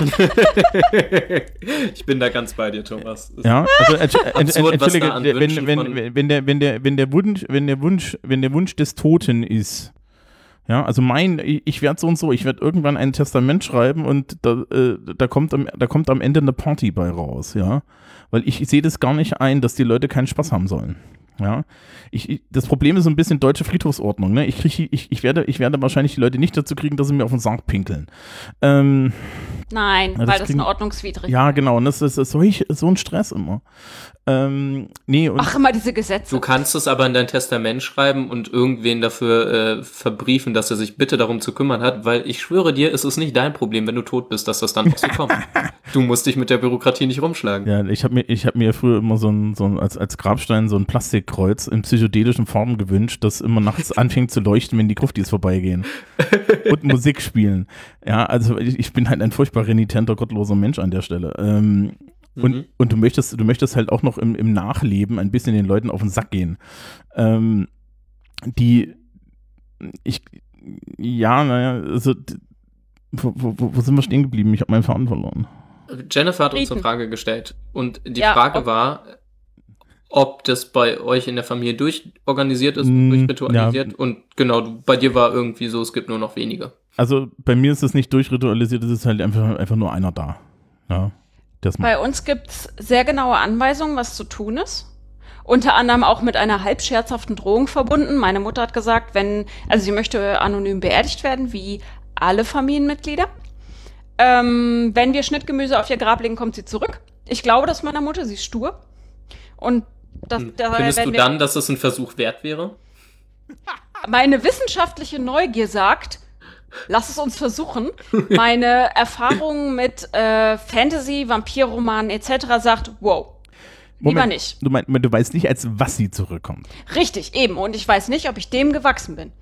ich bin da ganz bei dir, Thomas. Ja, also entsch Absurd, entschuldige, wenn, von- wenn, wenn, der, wenn, der, wenn der Wunsch, wenn der Wunsch, wenn der Wunsch des Toten ist, ja, also mein, ich, werde so und so, ich werde irgendwann ein Testament schreiben und da, äh, da kommt am, da kommt am Ende eine Party bei raus, ja, weil ich, ich sehe das gar nicht ein, dass die Leute keinen Spaß haben sollen. Ja, ich, ich, das Problem ist so ein bisschen deutsche Friedhofsordnung. Ne? Ich, krieg, ich, ich, werde, ich werde wahrscheinlich die Leute nicht dazu kriegen, dass sie mir auf den Sarg pinkeln. Ähm, Nein, ja, das weil das kriegen- eine ordnungswidrig ja, genau. Und das ist, das ist so ein Stress immer. Ähm, nee, und Ach, immer diese Gesetze. Du kannst es aber in dein Testament schreiben und irgendwen dafür äh, verbriefen, dass er sich bitte darum zu kümmern hat, weil ich schwöre dir, es ist nicht dein Problem, wenn du tot bist, dass das dann auch so kommt. Du musst dich mit der Bürokratie nicht rumschlagen. ja, ich habe mir, ich hab mir früher immer so ein, so ein als, als Grabstein so ein Plastikkreuz in psychedelischen Formen gewünscht, das immer nachts anfängt zu leuchten, wenn die Gruftis vorbeigehen. Und Musik spielen. Ja, also ich, ich bin halt ein furchtbar renitenter, gottloser Mensch an der Stelle. Ähm, und, Mhm. und du möchtest, du möchtest halt auch noch im, im Nachleben ein bisschen den Leuten auf den Sack gehen. Ähm, die, ich, ja, naja, also, wo, wo, wo sind wir stehen geblieben? Ich habe meinen Faden verloren. Jennifer hat uns eine Frage gestellt und die Ja, Frage war, ob das bei euch in der Familie durchorganisiert ist, Mm, durchritualisiert und genau, bei dir war irgendwie so, es gibt nur noch wenige. Also bei mir ist es nicht durchritualisiert, es ist halt einfach, einfach nur einer da. Ja. Bei uns gibt es sehr genaue Anweisungen, was zu tun ist. Unter anderem auch mit einer halb scherzhaften Drohung verbunden. Meine Mutter hat gesagt, wenn, also sie möchte anonym beerdigt werden, wie alle Familienmitglieder. Ähm, wenn wir Schnittgemüse auf ihr Grab legen, kommt sie zurück. Ich glaube das meiner Mutter, sie ist stur. Und das, Hm. daher Findest du dann, dass es ein Versuch wert wäre? meine wissenschaftliche Neugier sagt, lass es uns versuchen. Meine Erfahrung mit äh, Fantasy, Vampirromanen etc. sagt, wow, lieber nicht. Du, mein, du weißt nicht, als was sie zurückkommt. Richtig, eben. Und ich weiß nicht, ob ich dem gewachsen bin.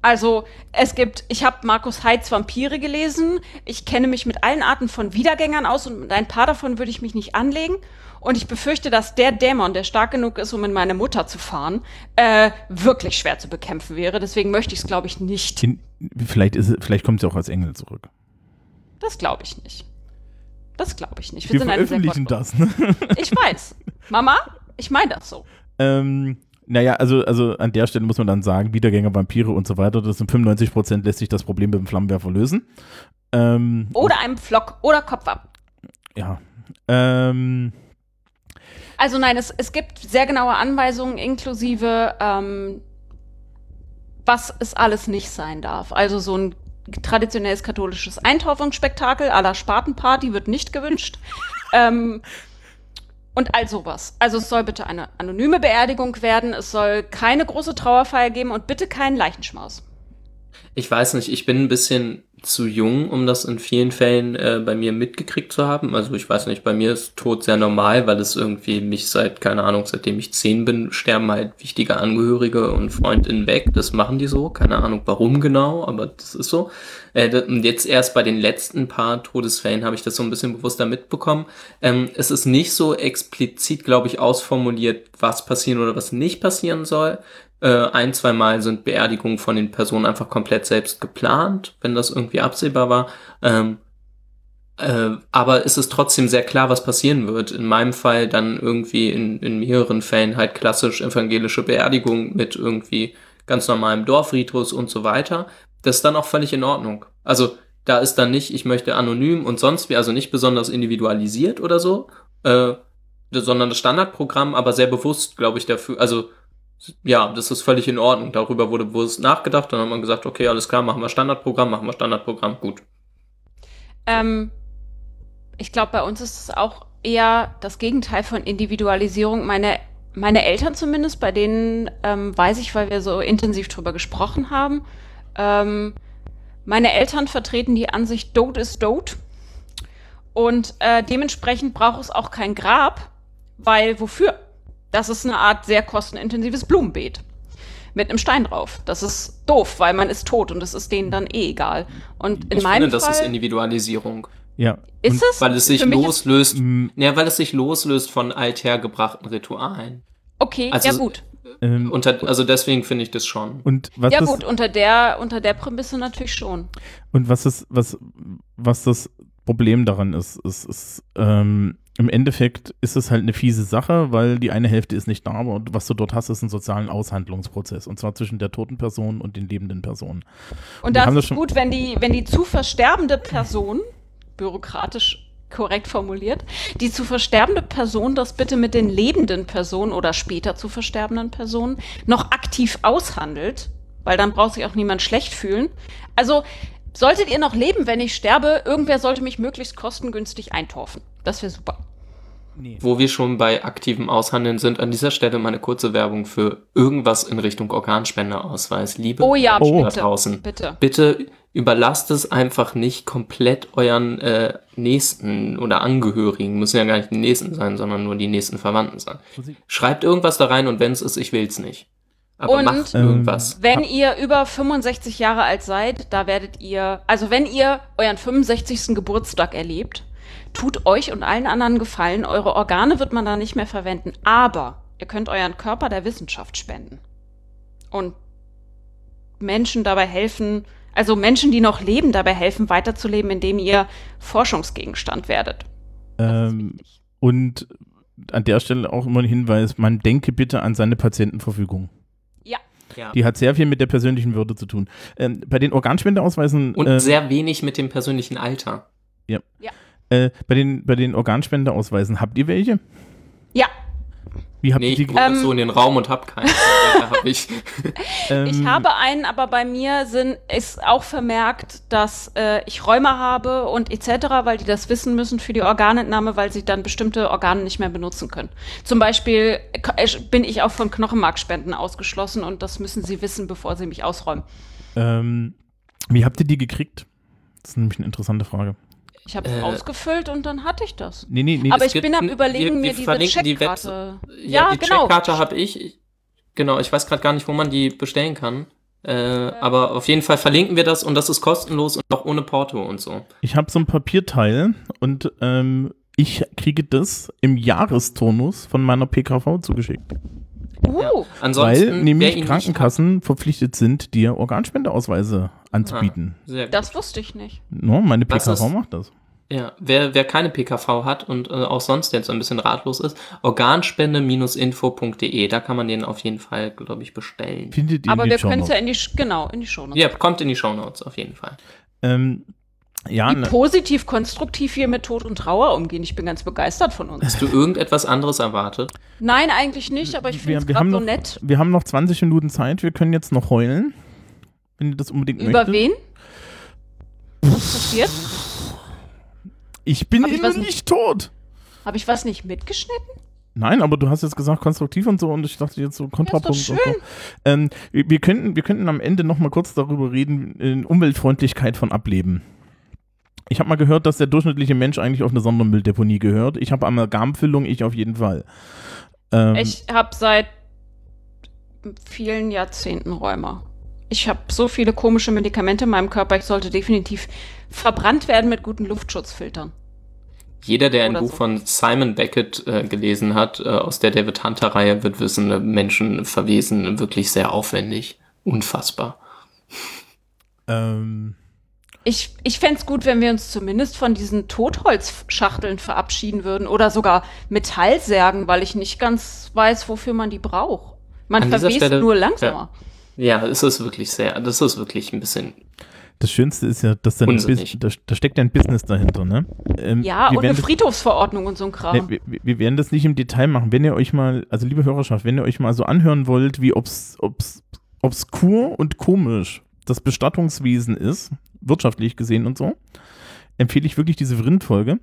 Also, es gibt, ich habe Markus Heitz Vampire gelesen. Ich kenne mich mit allen Arten von Wiedergängern aus und mit ein paar davon würde ich mich nicht anlegen. Und ich befürchte, dass der Dämon, der stark genug ist, um in meine Mutter zu fahren, äh, wirklich schwer zu bekämpfen wäre. Deswegen möchte ich es, glaube ich, nicht. In, vielleicht ist, vielleicht kommt sie auch als Engel zurück. Das glaube ich nicht. Das glaube ich nicht. Wir sind eine sehr veröffentlichen das. Ne? Ich weiß. Mama, ich meine das so. ähm, Naja, also, also an der Stelle muss man dann sagen, Wiedergänger, Vampire und so weiter, das sind 95 Prozent lässt sich das Problem mit dem Flammenwerfer lösen. Ähm, Oder einem Flock oder Kopf ab. ja. Ähm, Also nein, es, es gibt sehr genaue Anweisungen inklusive, ähm, was es alles nicht sein darf. Also so ein traditionelles katholisches Eintaufungsspektakel à la Spatenparty wird nicht gewünscht. ähm, und all sowas. Also es soll bitte eine anonyme Beerdigung werden, es soll keine große Trauerfeier geben und bitte keinen Leichenschmaus. Ich weiß nicht, ich bin ein bisschen zu jung, um das in vielen Fällen äh, bei mir mitgekriegt zu haben. Also ich weiß nicht, bei mir ist Tod sehr normal, weil es irgendwie mich seit, keine Ahnung, seitdem ich zehn bin, sterben halt wichtige Angehörige und Freundinnen weg. Das machen die so. Keine Ahnung warum genau, aber das ist so. Äh, und jetzt erst bei den letzten paar Todesfällen habe ich das so ein bisschen bewusster mitbekommen. Ähm, es ist nicht so explizit, glaube ich, ausformuliert, was passieren oder was nicht passieren soll. Äh, ein, zwei Mal sind Beerdigungen von den Personen einfach komplett selbst geplant, wenn das irgendwie absehbar war. Ähm, äh, aber es ist trotzdem sehr klar, was passieren wird. In meinem Fall dann irgendwie in, in mehreren Fällen halt klassisch evangelische Beerdigung mit irgendwie ganz normalem Dorfritus und so weiter. Das ist dann auch völlig in Ordnung. Also da ist dann nicht, ich möchte anonym und sonst wie, also nicht besonders individualisiert oder so, äh, sondern das Standardprogramm, aber sehr bewusst, glaube ich, dafür, also ja, das ist völlig in Ordnung. Darüber wurde bewusst nachgedacht, dann hat man gesagt, okay, alles klar, machen wir Standardprogramm, machen wir Standardprogramm, gut. Ähm, ich glaube, bei uns ist es auch eher das Gegenteil von Individualisierung. Meine, meine Eltern zumindest, bei denen ähm, weiß ich, weil wir so intensiv drüber gesprochen haben. Ähm, meine Eltern vertreten die Ansicht, Dote ist Dote. Und äh, dementsprechend braucht es auch kein Grab, weil wofür? Das ist eine Art sehr kostenintensives Blumenbeet mit einem Stein drauf. Das ist doof, weil man ist tot und es ist denen dann eh egal. Und in ich meinem finde, das Fall ist Individualisierung. ja. ist es Weil es sich ist- loslöst, ja, weil es sich loslöst von althergebrachten Ritualen. Okay, Also- ja gut. ähm, Unter, also deswegen finde ich das schon. und was Ja das, gut, unter der, unter der Prämisse natürlich schon. Und was das, was, was das Problem daran ist, ist, ist ähm, im Endeffekt ist es halt eine fiese Sache, weil die eine Hälfte ist nicht da, aber was du dort hast, ist ein sozialen Aushandlungsprozess. Und zwar zwischen der toten Person und den lebenden Personen. Und Wir da haben ist das gut, wenn die, wenn die zu versterbende Person, bürokratisch korrekt formuliert, die zu versterbende Person das bitte mit den lebenden Personen oder später zu versterbenden Personen noch aktiv aushandelt, weil dann braucht sich auch niemand schlecht fühlen. Also solltet ihr noch leben, wenn ich sterbe, irgendwer sollte mich möglichst kostengünstig eintorfen. Das wäre super. Wo wir schon bei aktivem Aushandeln sind, an dieser Stelle mal eine kurze Werbung für irgendwas in Richtung Organspendeausweis. Liebe Oh ja, Oh. da bitte. draußen, Bitte. bitte überlasst es einfach nicht komplett euren äh, Nächsten oder Angehörigen. Müssen ja gar nicht die Nächsten sein, sondern nur die nächsten Verwandten sein. Schreibt irgendwas da rein und wenn es ist, ich will's nicht. Aber Und- macht Ähm, irgendwas. Wenn ihr über 65 Jahre alt seid, da werdet ihr, also wenn ihr euren 65. Geburtstag erlebt, tut euch und allen anderen Gefallen, eure Organe wird man da nicht mehr verwenden, aber ihr könnt euren Körper der Wissenschaft spenden. Und Menschen dabei helfen, also Menschen, die noch leben, dabei helfen, weiterzuleben, indem ihr Forschungsgegenstand werdet. Ähm, und an der Stelle auch immer ein Hinweis, man denke bitte an seine Patientenverfügung. Ja, Ja. Die hat sehr viel mit der persönlichen Würde zu tun. Ähm, bei den Organspendeausweisen Und äh, sehr wenig mit dem persönlichen Alter. Äh, bei den bei den Organspendeausweisen habt ihr welche? ja. Wie habt Nee, ihr ich die? gucke Ähm. so in den Raum und hab keinen. hab ich. ähm, Ich habe einen, aber bei mir sind, ist auch vermerkt, dass äh, ich Rheuma habe und etc., weil die das wissen müssen für die Organentnahme, weil sie dann bestimmte Organe nicht mehr benutzen können. Zum Beispiel äh, bin ich auch von Knochenmarkspenden ausgeschlossen und das müssen sie wissen, bevor sie mich ausräumen. ähm, wie habt ihr die gekriegt? Das ist nämlich eine interessante Frage. Ich habe es Äh. ausgefüllt und dann hatte ich das. Nee, nee, nee. aber ich gibt bin am überlegen, wir- mir diese verlinken die Checkkarte. Ja, Ja, die genau. Checkkarte habe ich. Ich- Genau, ich weiß gerade gar nicht, wo man die bestellen kann. Äh, aber auf jeden Fall verlinken wir das und das ist kostenlos und auch ohne Porto und so. Ich habe so ein Papierteil und ähm, ich kriege das im Jahresturnus von meiner PKV zugeschickt. Uh, Ansonsten, weil nämlich Krankenkassen verpflichtet sind, dir Organspendeausweise anzubieten. gut. das wusste ich nicht. No, meine PKV ist- macht das. Ja, wer, wer keine PKV hat und äh, auch sonst jetzt ein bisschen ratlos ist, organspende-info.de, da kann man den auf jeden Fall, glaube ich, bestellen. Findet ihr Aber wir können es Shownotes. ja in die, genau, in die Show Ja, kommt in die Shownotes auf jeden Fall. Ähm, ja, Wie ne, positiv, konstruktiv wir mit Tod und Trauer umgehen. Ich bin ganz begeistert von uns. Hast du irgendetwas anderes erwartet? Nein, eigentlich nicht, aber ich finde es gerade so nett. wir haben noch 20 Minuten Zeit. Wir können jetzt noch heulen. Wenn ihr das unbedingt Über möchtet. wen? Was passiert? Ich bin Hab ich immer was- nicht tot. Habe ich was nicht mitgeschnitten? Nein, aber du hast jetzt gesagt konstruktiv und so und ich dachte jetzt so Kontrapunkt schön. und so. Ähm, wir, wir, könnten, wir könnten am Ende noch mal kurz darüber reden, in Umweltfreundlichkeit von Ableben. Ich habe mal gehört, dass der durchschnittliche Mensch eigentlich auf eine Sondermülldeponie gehört. Ich habe Amalgamfüllung, ich auf jeden Fall. Ähm, Ich habe seit vielen Jahrzehnten Rheuma. Ich habe so viele komische Medikamente in meinem Körper, ich sollte definitiv verbrannt werden mit guten Luftschutzfiltern. Jeder, der ein Oder Buch so. von Simon Beckett äh, gelesen hat, äh, aus der David Hunter-Reihe, wird wissen, äh, Menschen verwesen wirklich sehr aufwendig. Unfassbar. ähm, Ich, ich fände es gut, wenn wir uns zumindest von diesen Totholzschachteln verabschieden würden oder sogar Metallsärgen, weil ich nicht ganz weiß, wofür man die braucht. Man verwest Stelle- nur langsamer. Ja, es ist wirklich sehr, das ist wirklich ein bisschen. das Schönste ist ja, dass da, da, da steckt ja ein Business dahinter, ne? Ähm, Ja, und eine das- Friedhofsverordnung und so ein Kram. Ne, wir, wir- wir werden das nicht im Detail machen. Wenn ihr euch mal, also liebe Hörerschaft, wenn ihr euch mal so anhören wollt, wie obs, obs, obskur und komisch das Bestattungswesen ist, wirtschaftlich gesehen und so, empfehle ich wirklich diese Vrindfolge.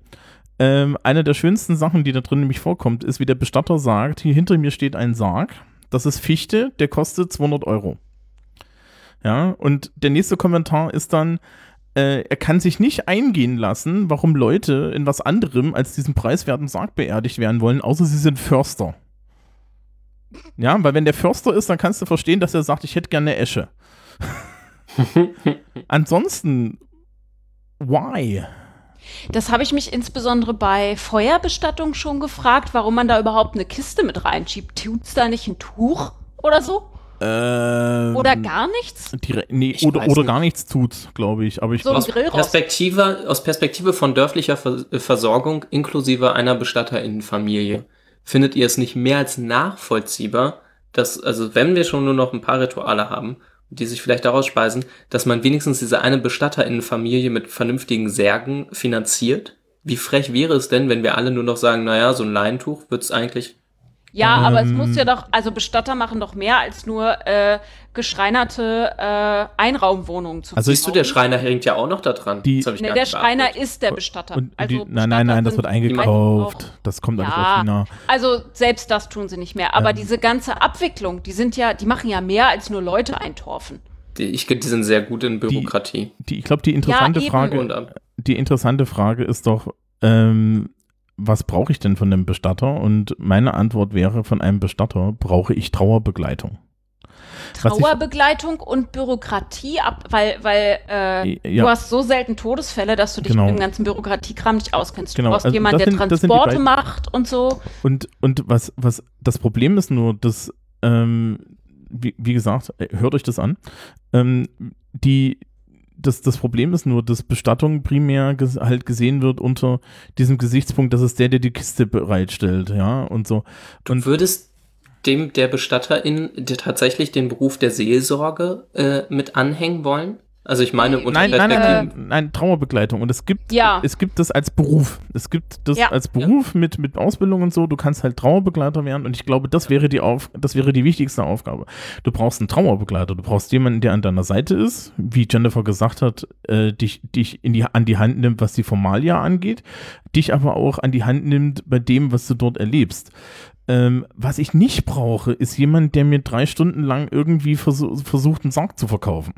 Ähm, eine der schönsten Sachen, die da drin nämlich vorkommt, ist, wie der Bestatter sagt, hier hinter mir steht ein Sarg, das ist Fichte, der kostet 200 Euro. Ja, und der nächste Kommentar ist dann, äh, er kann sich nicht eingehen lassen, warum Leute in was anderem als diesem preiswerten Sarg beerdigt werden wollen, außer sie sind Förster. Ja, weil wenn der Förster ist, dann kannst du verstehen, dass er sagt, ich hätte gerne Esche. Ansonsten, why? Das habe ich mich insbesondere bei Feuerbestattung schon gefragt, warum man da überhaupt eine Kiste mit reinschiebt. Tut's da nicht ein Tuch oder so? Ähm, Oder gar nichts? dire- nee, oder, oder gar nichts tut, glaube ich. Aber ich So Aus. Perspektive, aus Perspektive von dörflicher äh, Versorgung inklusive einer Bestatterinnenfamilie findet ihr es nicht mehr als nachvollziehbar, dass, also wenn wir schon nur noch ein paar Rituale haben, die sich vielleicht daraus speisen, dass man wenigstens diese eine Bestatterinnenfamilie mit vernünftigen Särgen finanziert? Wie frech wäre es denn, wenn wir alle nur noch sagen, naja, so ein Leintuch wird's eigentlich Ja, aber es Ähm. muss ja doch, also Bestatter machen doch mehr als nur äh, geschreinerte äh, Einraumwohnungen zu Also Siehst du, der. Schreiner hängt ja auch noch da dran. Die- Das hab ich Nee, gar der Schreiner beachtet. ist der Bestatter. und also die, nein, nein, nein, das wird Bestatter eingekauft. Das kommt alles Ja. aus China. Also selbst das tun sie nicht mehr. Aber Ähm. diese ganze Abwicklung, die sind ja, die machen ja mehr als nur Leute eintorfen. Die, ich, die sind sehr gut in Bürokratie. Die, ich glaube, die interessante eben. Frage, Und die interessante Frage ist doch, ähm, was brauche ich denn von einem Bestatter? Und meine Antwort wäre, von einem Bestatter brauche ich Trauerbegleitung. Trauerbegleitung und Bürokratie ab, weil, weil äh, Ja. du hast so selten Todesfälle, dass du dich Genau. mit dem ganzen Bürokratiekram nicht auskennst. Du Genau, brauchst also jemanden, der Transporte macht und so. Und, und was, was das Problem ist nur, dass, ähm, wie, wie gesagt, äh, hört euch das an, ähm, die, das, das Problem ist nur, dass Bestattung primär ges halt gesehen wird unter diesem Gesichtspunkt, dass es der, der die Kiste bereitstellt, ja, und so. Du Und würdest dem der Bestatterin der tatsächlich den Beruf der Seelsorge äh, mit anhängen wollen? Also ich meine, unter Nein, nein, nein, nein, nein, Trauerbegleitung. Und es gibt, Ja. es gibt das als Beruf. Es gibt das Ja. als Beruf mit, mit Ausbildung und so. Du kannst halt Trauerbegleiter werden. Und ich glaube, das wäre die Auf, das wäre die wichtigste Aufgabe. Du brauchst einen Trauerbegleiter. Du brauchst jemanden, der an deiner Seite ist, wie Jennifer gesagt hat, äh, dich, dich in die, an die Hand nimmt, was die Formalia angeht, dich aber auch an die Hand nimmt bei dem, was du dort erlebst. Ähm, was ich nicht brauche, ist jemand, der mir drei Stunden lang irgendwie versuch, versucht, einen Sarg zu verkaufen.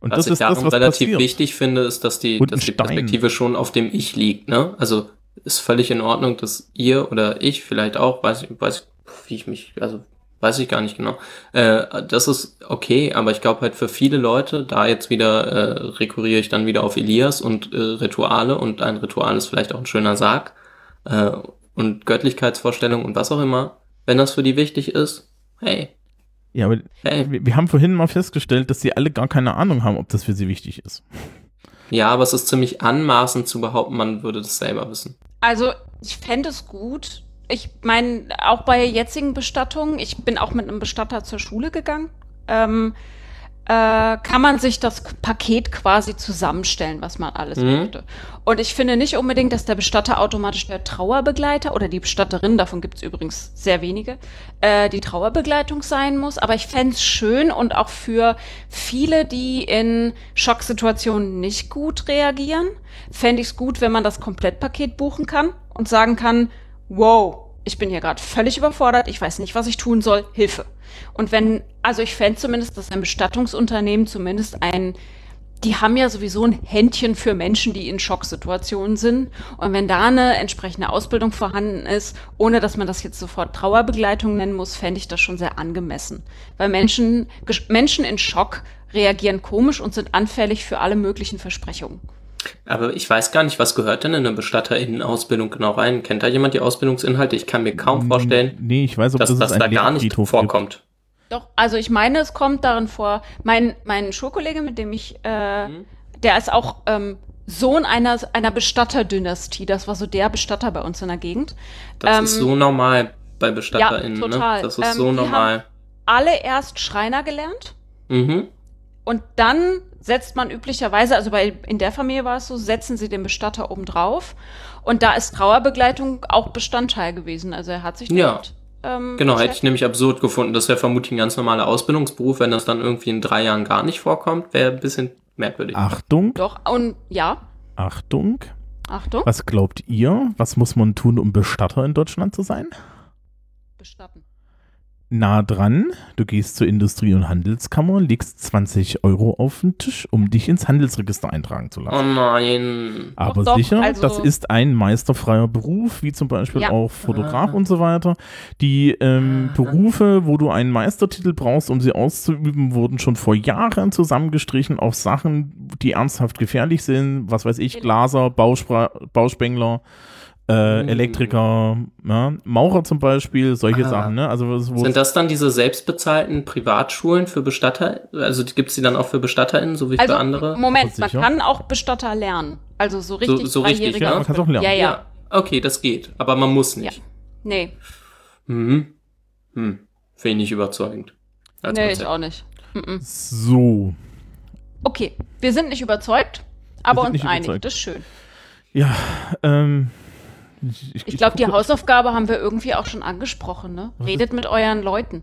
Und was das ich ist darum das, was relativ passiert. wichtig finde, ist, dass die, dass die. Perspektive schon auf dem Ich liegt. Ne? Also ist völlig in Ordnung, dass ihr oder ich vielleicht auch, weiß ich, weiß wie ich mich, also weiß ich gar nicht genau. Äh, das ist okay, aber ich glaube halt für viele Leute, da jetzt wieder äh, rekurriere ich dann wieder auf Elias und äh, Rituale und ein Ritual ist vielleicht auch ein schöner Sarg äh, und Göttlichkeitsvorstellung und was auch immer. Wenn das für die wichtig ist, hey, Ja, aber hey, wir, wir haben vorhin mal festgestellt, dass sie alle gar keine Ahnung haben, ob das für sie wichtig ist. Ja, aber es ist ziemlich anmaßend zu behaupten, man würde das selber wissen. Also, ich fände es gut. Ich meine, auch bei jetzigen Bestattungen, ich bin auch mit einem Bestatter zur Schule gegangen, ähm, äh, kann man sich das Paket quasi zusammenstellen, was man alles Mhm. möchte. Und ich finde nicht unbedingt, dass der Bestatter automatisch der Trauerbegleiter oder die Bestatterin, davon gibt es übrigens sehr wenige, äh, die Trauerbegleitung sein muss. Aber ich fände es schön und auch für viele, die in Schocksituationen nicht gut reagieren, fände ich es gut, wenn man das Komplettpaket buchen kann und sagen kann, wow, ich bin hier gerade völlig überfordert, ich weiß nicht, was ich tun soll, Hilfe. Und wenn, also ich fände zumindest, dass ein Bestattungsunternehmen zumindest ein, die haben ja sowieso ein Händchen für Menschen, die in Schocksituationen sind. Und wenn da eine entsprechende Ausbildung vorhanden ist, ohne dass man das jetzt sofort Trauerbegleitung nennen muss, fände ich das schon sehr angemessen. Weil Menschen, Menschen in Schock reagieren komisch und sind anfällig für alle möglichen Versprechungen. Aber ich weiß gar nicht, was gehört denn in eine BestatterInnen-Ausbildung genau rein? Kennt da jemand die Ausbildungsinhalte? Ich kann mir kaum vorstellen, Nee, ich weiß, aber dass das, das da gar nicht vorkommt. Doch, also ich meine, es kommt darin vor. Mein, mein Schulkollege, mit dem ich, äh, der ist auch ähm, Sohn einer, einer Bestatterdynastie. Das war so der Bestatter bei uns in der Gegend. Das Ähm, ist so normal bei BestatterInnen, ja, total. ne? Das ist Ähm, so die normal. Alle erst Schreiner gelernt Mhm. und dann setzt man üblicherweise, also bei, in der Familie war es so, setzen sie den Bestatter oben drauf. Und da ist Trauerbegleitung auch Bestandteil gewesen. Also er hat sich Ja. damit, ähm, Genau, hätte ich nämlich absurd gefunden. Das wäre vermutlich ein ganz normaler Ausbildungsberuf. Wenn das dann irgendwie in drei Jahren gar nicht vorkommt, wäre ein bisschen merkwürdig. Achtung, Doch, und ja, Achtung. Achtung, Was glaubt ihr? Was muss man tun, um Bestatter in Deutschland zu sein? bestatten. Nah dran, du gehst zur Industrie- und Handelskammer, legst 20 Euro auf den Tisch, um dich ins Handelsregister eintragen zu Oh lassen. nein. Aber doch, sicher, also- das ist ein meisterfreier Beruf, wie zum Beispiel Ja. auch Fotograf Ah. und so weiter. Die ähm, Ah. Berufe, wo du einen Meistertitel brauchst, um sie auszuüben, wurden schon vor Jahren zusammengestrichen auf Sachen, die ernsthaft gefährlich sind. Was weiß ich, Glaser, Bauspra Bauspengler, äh, Mhm. Elektriker, ja, Maurer zum Beispiel, solche Ah. Sachen. Ne? Also wo Sind das dann diese selbstbezahlten Privatschulen für Bestatter? Also gibt es die dann auch für BestatterInnen, so wie Also, für andere? Moment, man kann auch Bestatter lernen. Also so richtig so richtig, dreijährige ja, man kann es auch lernen. Ja, ja. Okay, das geht. Aber man muss nicht. Nee, Mhm. Hm. Finde ich nicht überzeugend. Als nee, ich Konzept. auch nicht. Mhm. So, Okay, wir sind nicht überzeugt, aber uns einig. überzeugt. Das ist schön. ja, ähm, Ich glaube, die Hausaufgabe haben wir irgendwie auch schon angesprochen. Ne? Redet mit euren Leuten.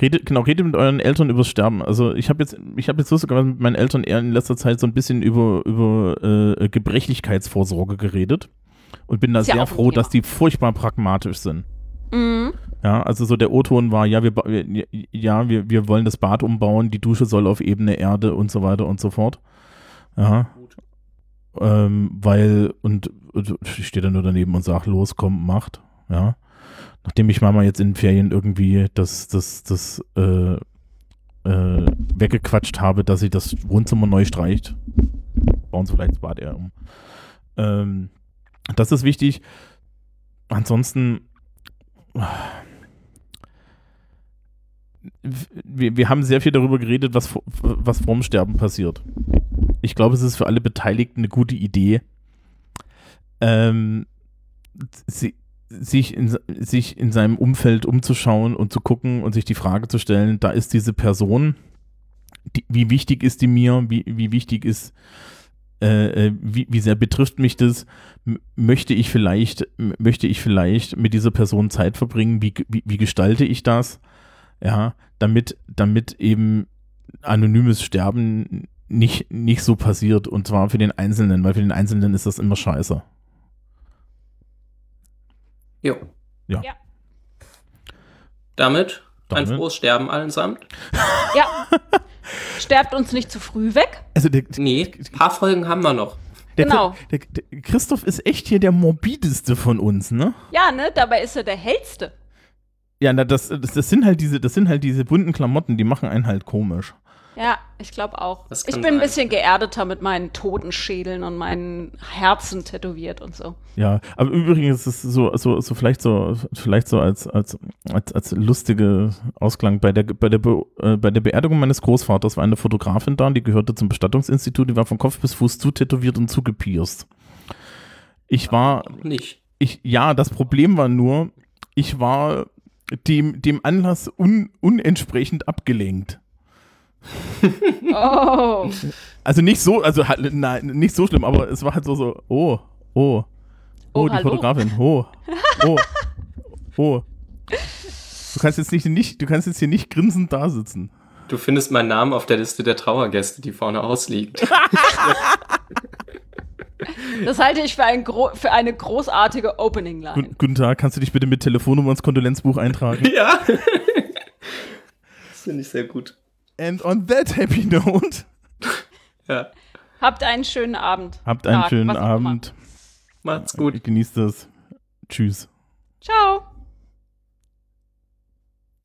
Redet, genau, redet mit euren Eltern übers Sterben. Also ich habe jetzt, ich habe jetzt sogar mit meinen Eltern eher in letzter Zeit so ein bisschen über, über äh, Gebrechlichkeitsvorsorge geredet und bin da Ist ja sehr ein froh, dass die furchtbar pragmatisch sind. Mhm. Ja, also so der O-Ton war, ja, wir, ja, wir, wir wollen das Bad umbauen, die Dusche soll auf Ebene Erde und so weiter und so fort. Ja. Ähm, weil, und ich stehe da nur daneben und sage, los, kommt, macht. Ja. Nachdem ich Mama jetzt in den Ferien irgendwie das, das, das, äh, äh, weggequatscht habe, dass sie das Wohnzimmer neu streicht, bauen sie vielleicht das Bad eher um. Ähm, das ist wichtig. Ansonsten, wir, wir haben sehr viel darüber geredet, was, was vorm Sterben passiert. Ich glaube, es ist für alle Beteiligten eine gute Idee, ähm, sie, sich, in, sich in seinem Umfeld umzuschauen und zu gucken und sich die Frage zu stellen, da ist diese Person, die, wie wichtig ist die mir, wie, wie wichtig ist, äh, äh, wie, wie sehr betrifft mich das, möchte ich vielleicht, möchte ich vielleicht mit dieser Person Zeit verbringen, wie, wie, wie gestalte ich das, ja, damit, damit eben anonymes Sterben nicht, nicht so passiert. Und zwar für den Einzelnen, weil für den Einzelnen ist das immer scheiße. Jo. Ja. Ja. Damit, ein Damit. frohes Sterben allesamt. Ja. Sterbt uns nicht zu früh weg. Also der, Nee, ein paar Folgen haben wir noch. der, genau. der, der Christoph ist echt hier der morbideste von uns, ne? Ja, ne? Dabei ist er der hellste. Ja, na, das, das, das sind halt diese, das sind halt diese bunten Klamotten, die machen einen halt komisch. Ja, ich glaube auch. Ich bin ein sein. bisschen geerdeter mit meinen Totenschädeln und meinen Herzen tätowiert und so. Ja, aber übrigens ist es so, so, so vielleicht so, vielleicht so als, als, als, als lustige Ausklang. Bei der, bei, der Be äh, bei der Beerdigung meines Großvaters war eine Fotografin da, die gehörte zum Bestattungsinstitut, die war von Kopf bis Fuß zutätowiert und zugepierst. Ich war, Nicht. ich, ja, das Problem war nur, ich war dem, dem Anlass un, unentsprechend abgelenkt. Oh. Also nicht so, also halt, nein, nicht so schlimm, aber es war halt so, so, oh, oh, oh, Oh, die hallo. Fotografin, oh, oh, oh. Du kannst jetzt nicht, nicht, du kannst jetzt hier nicht grinsend da sitzen. Du findest meinen Namen auf der Liste der Trauergäste, die vorne ausliegt. Das halte ich für, ein für eine großartige Opening-Line. Gu- Guten Tag, kannst du dich bitte mit Telefonnummer ins Kondolenzbuch eintragen? ja. Das finde ich sehr gut. And on that happy note, Ja. Habt einen schönen Abend. habt einen Tag, schönen. Abend. Macht's gut. Genießt es. Tschüss. Ciao.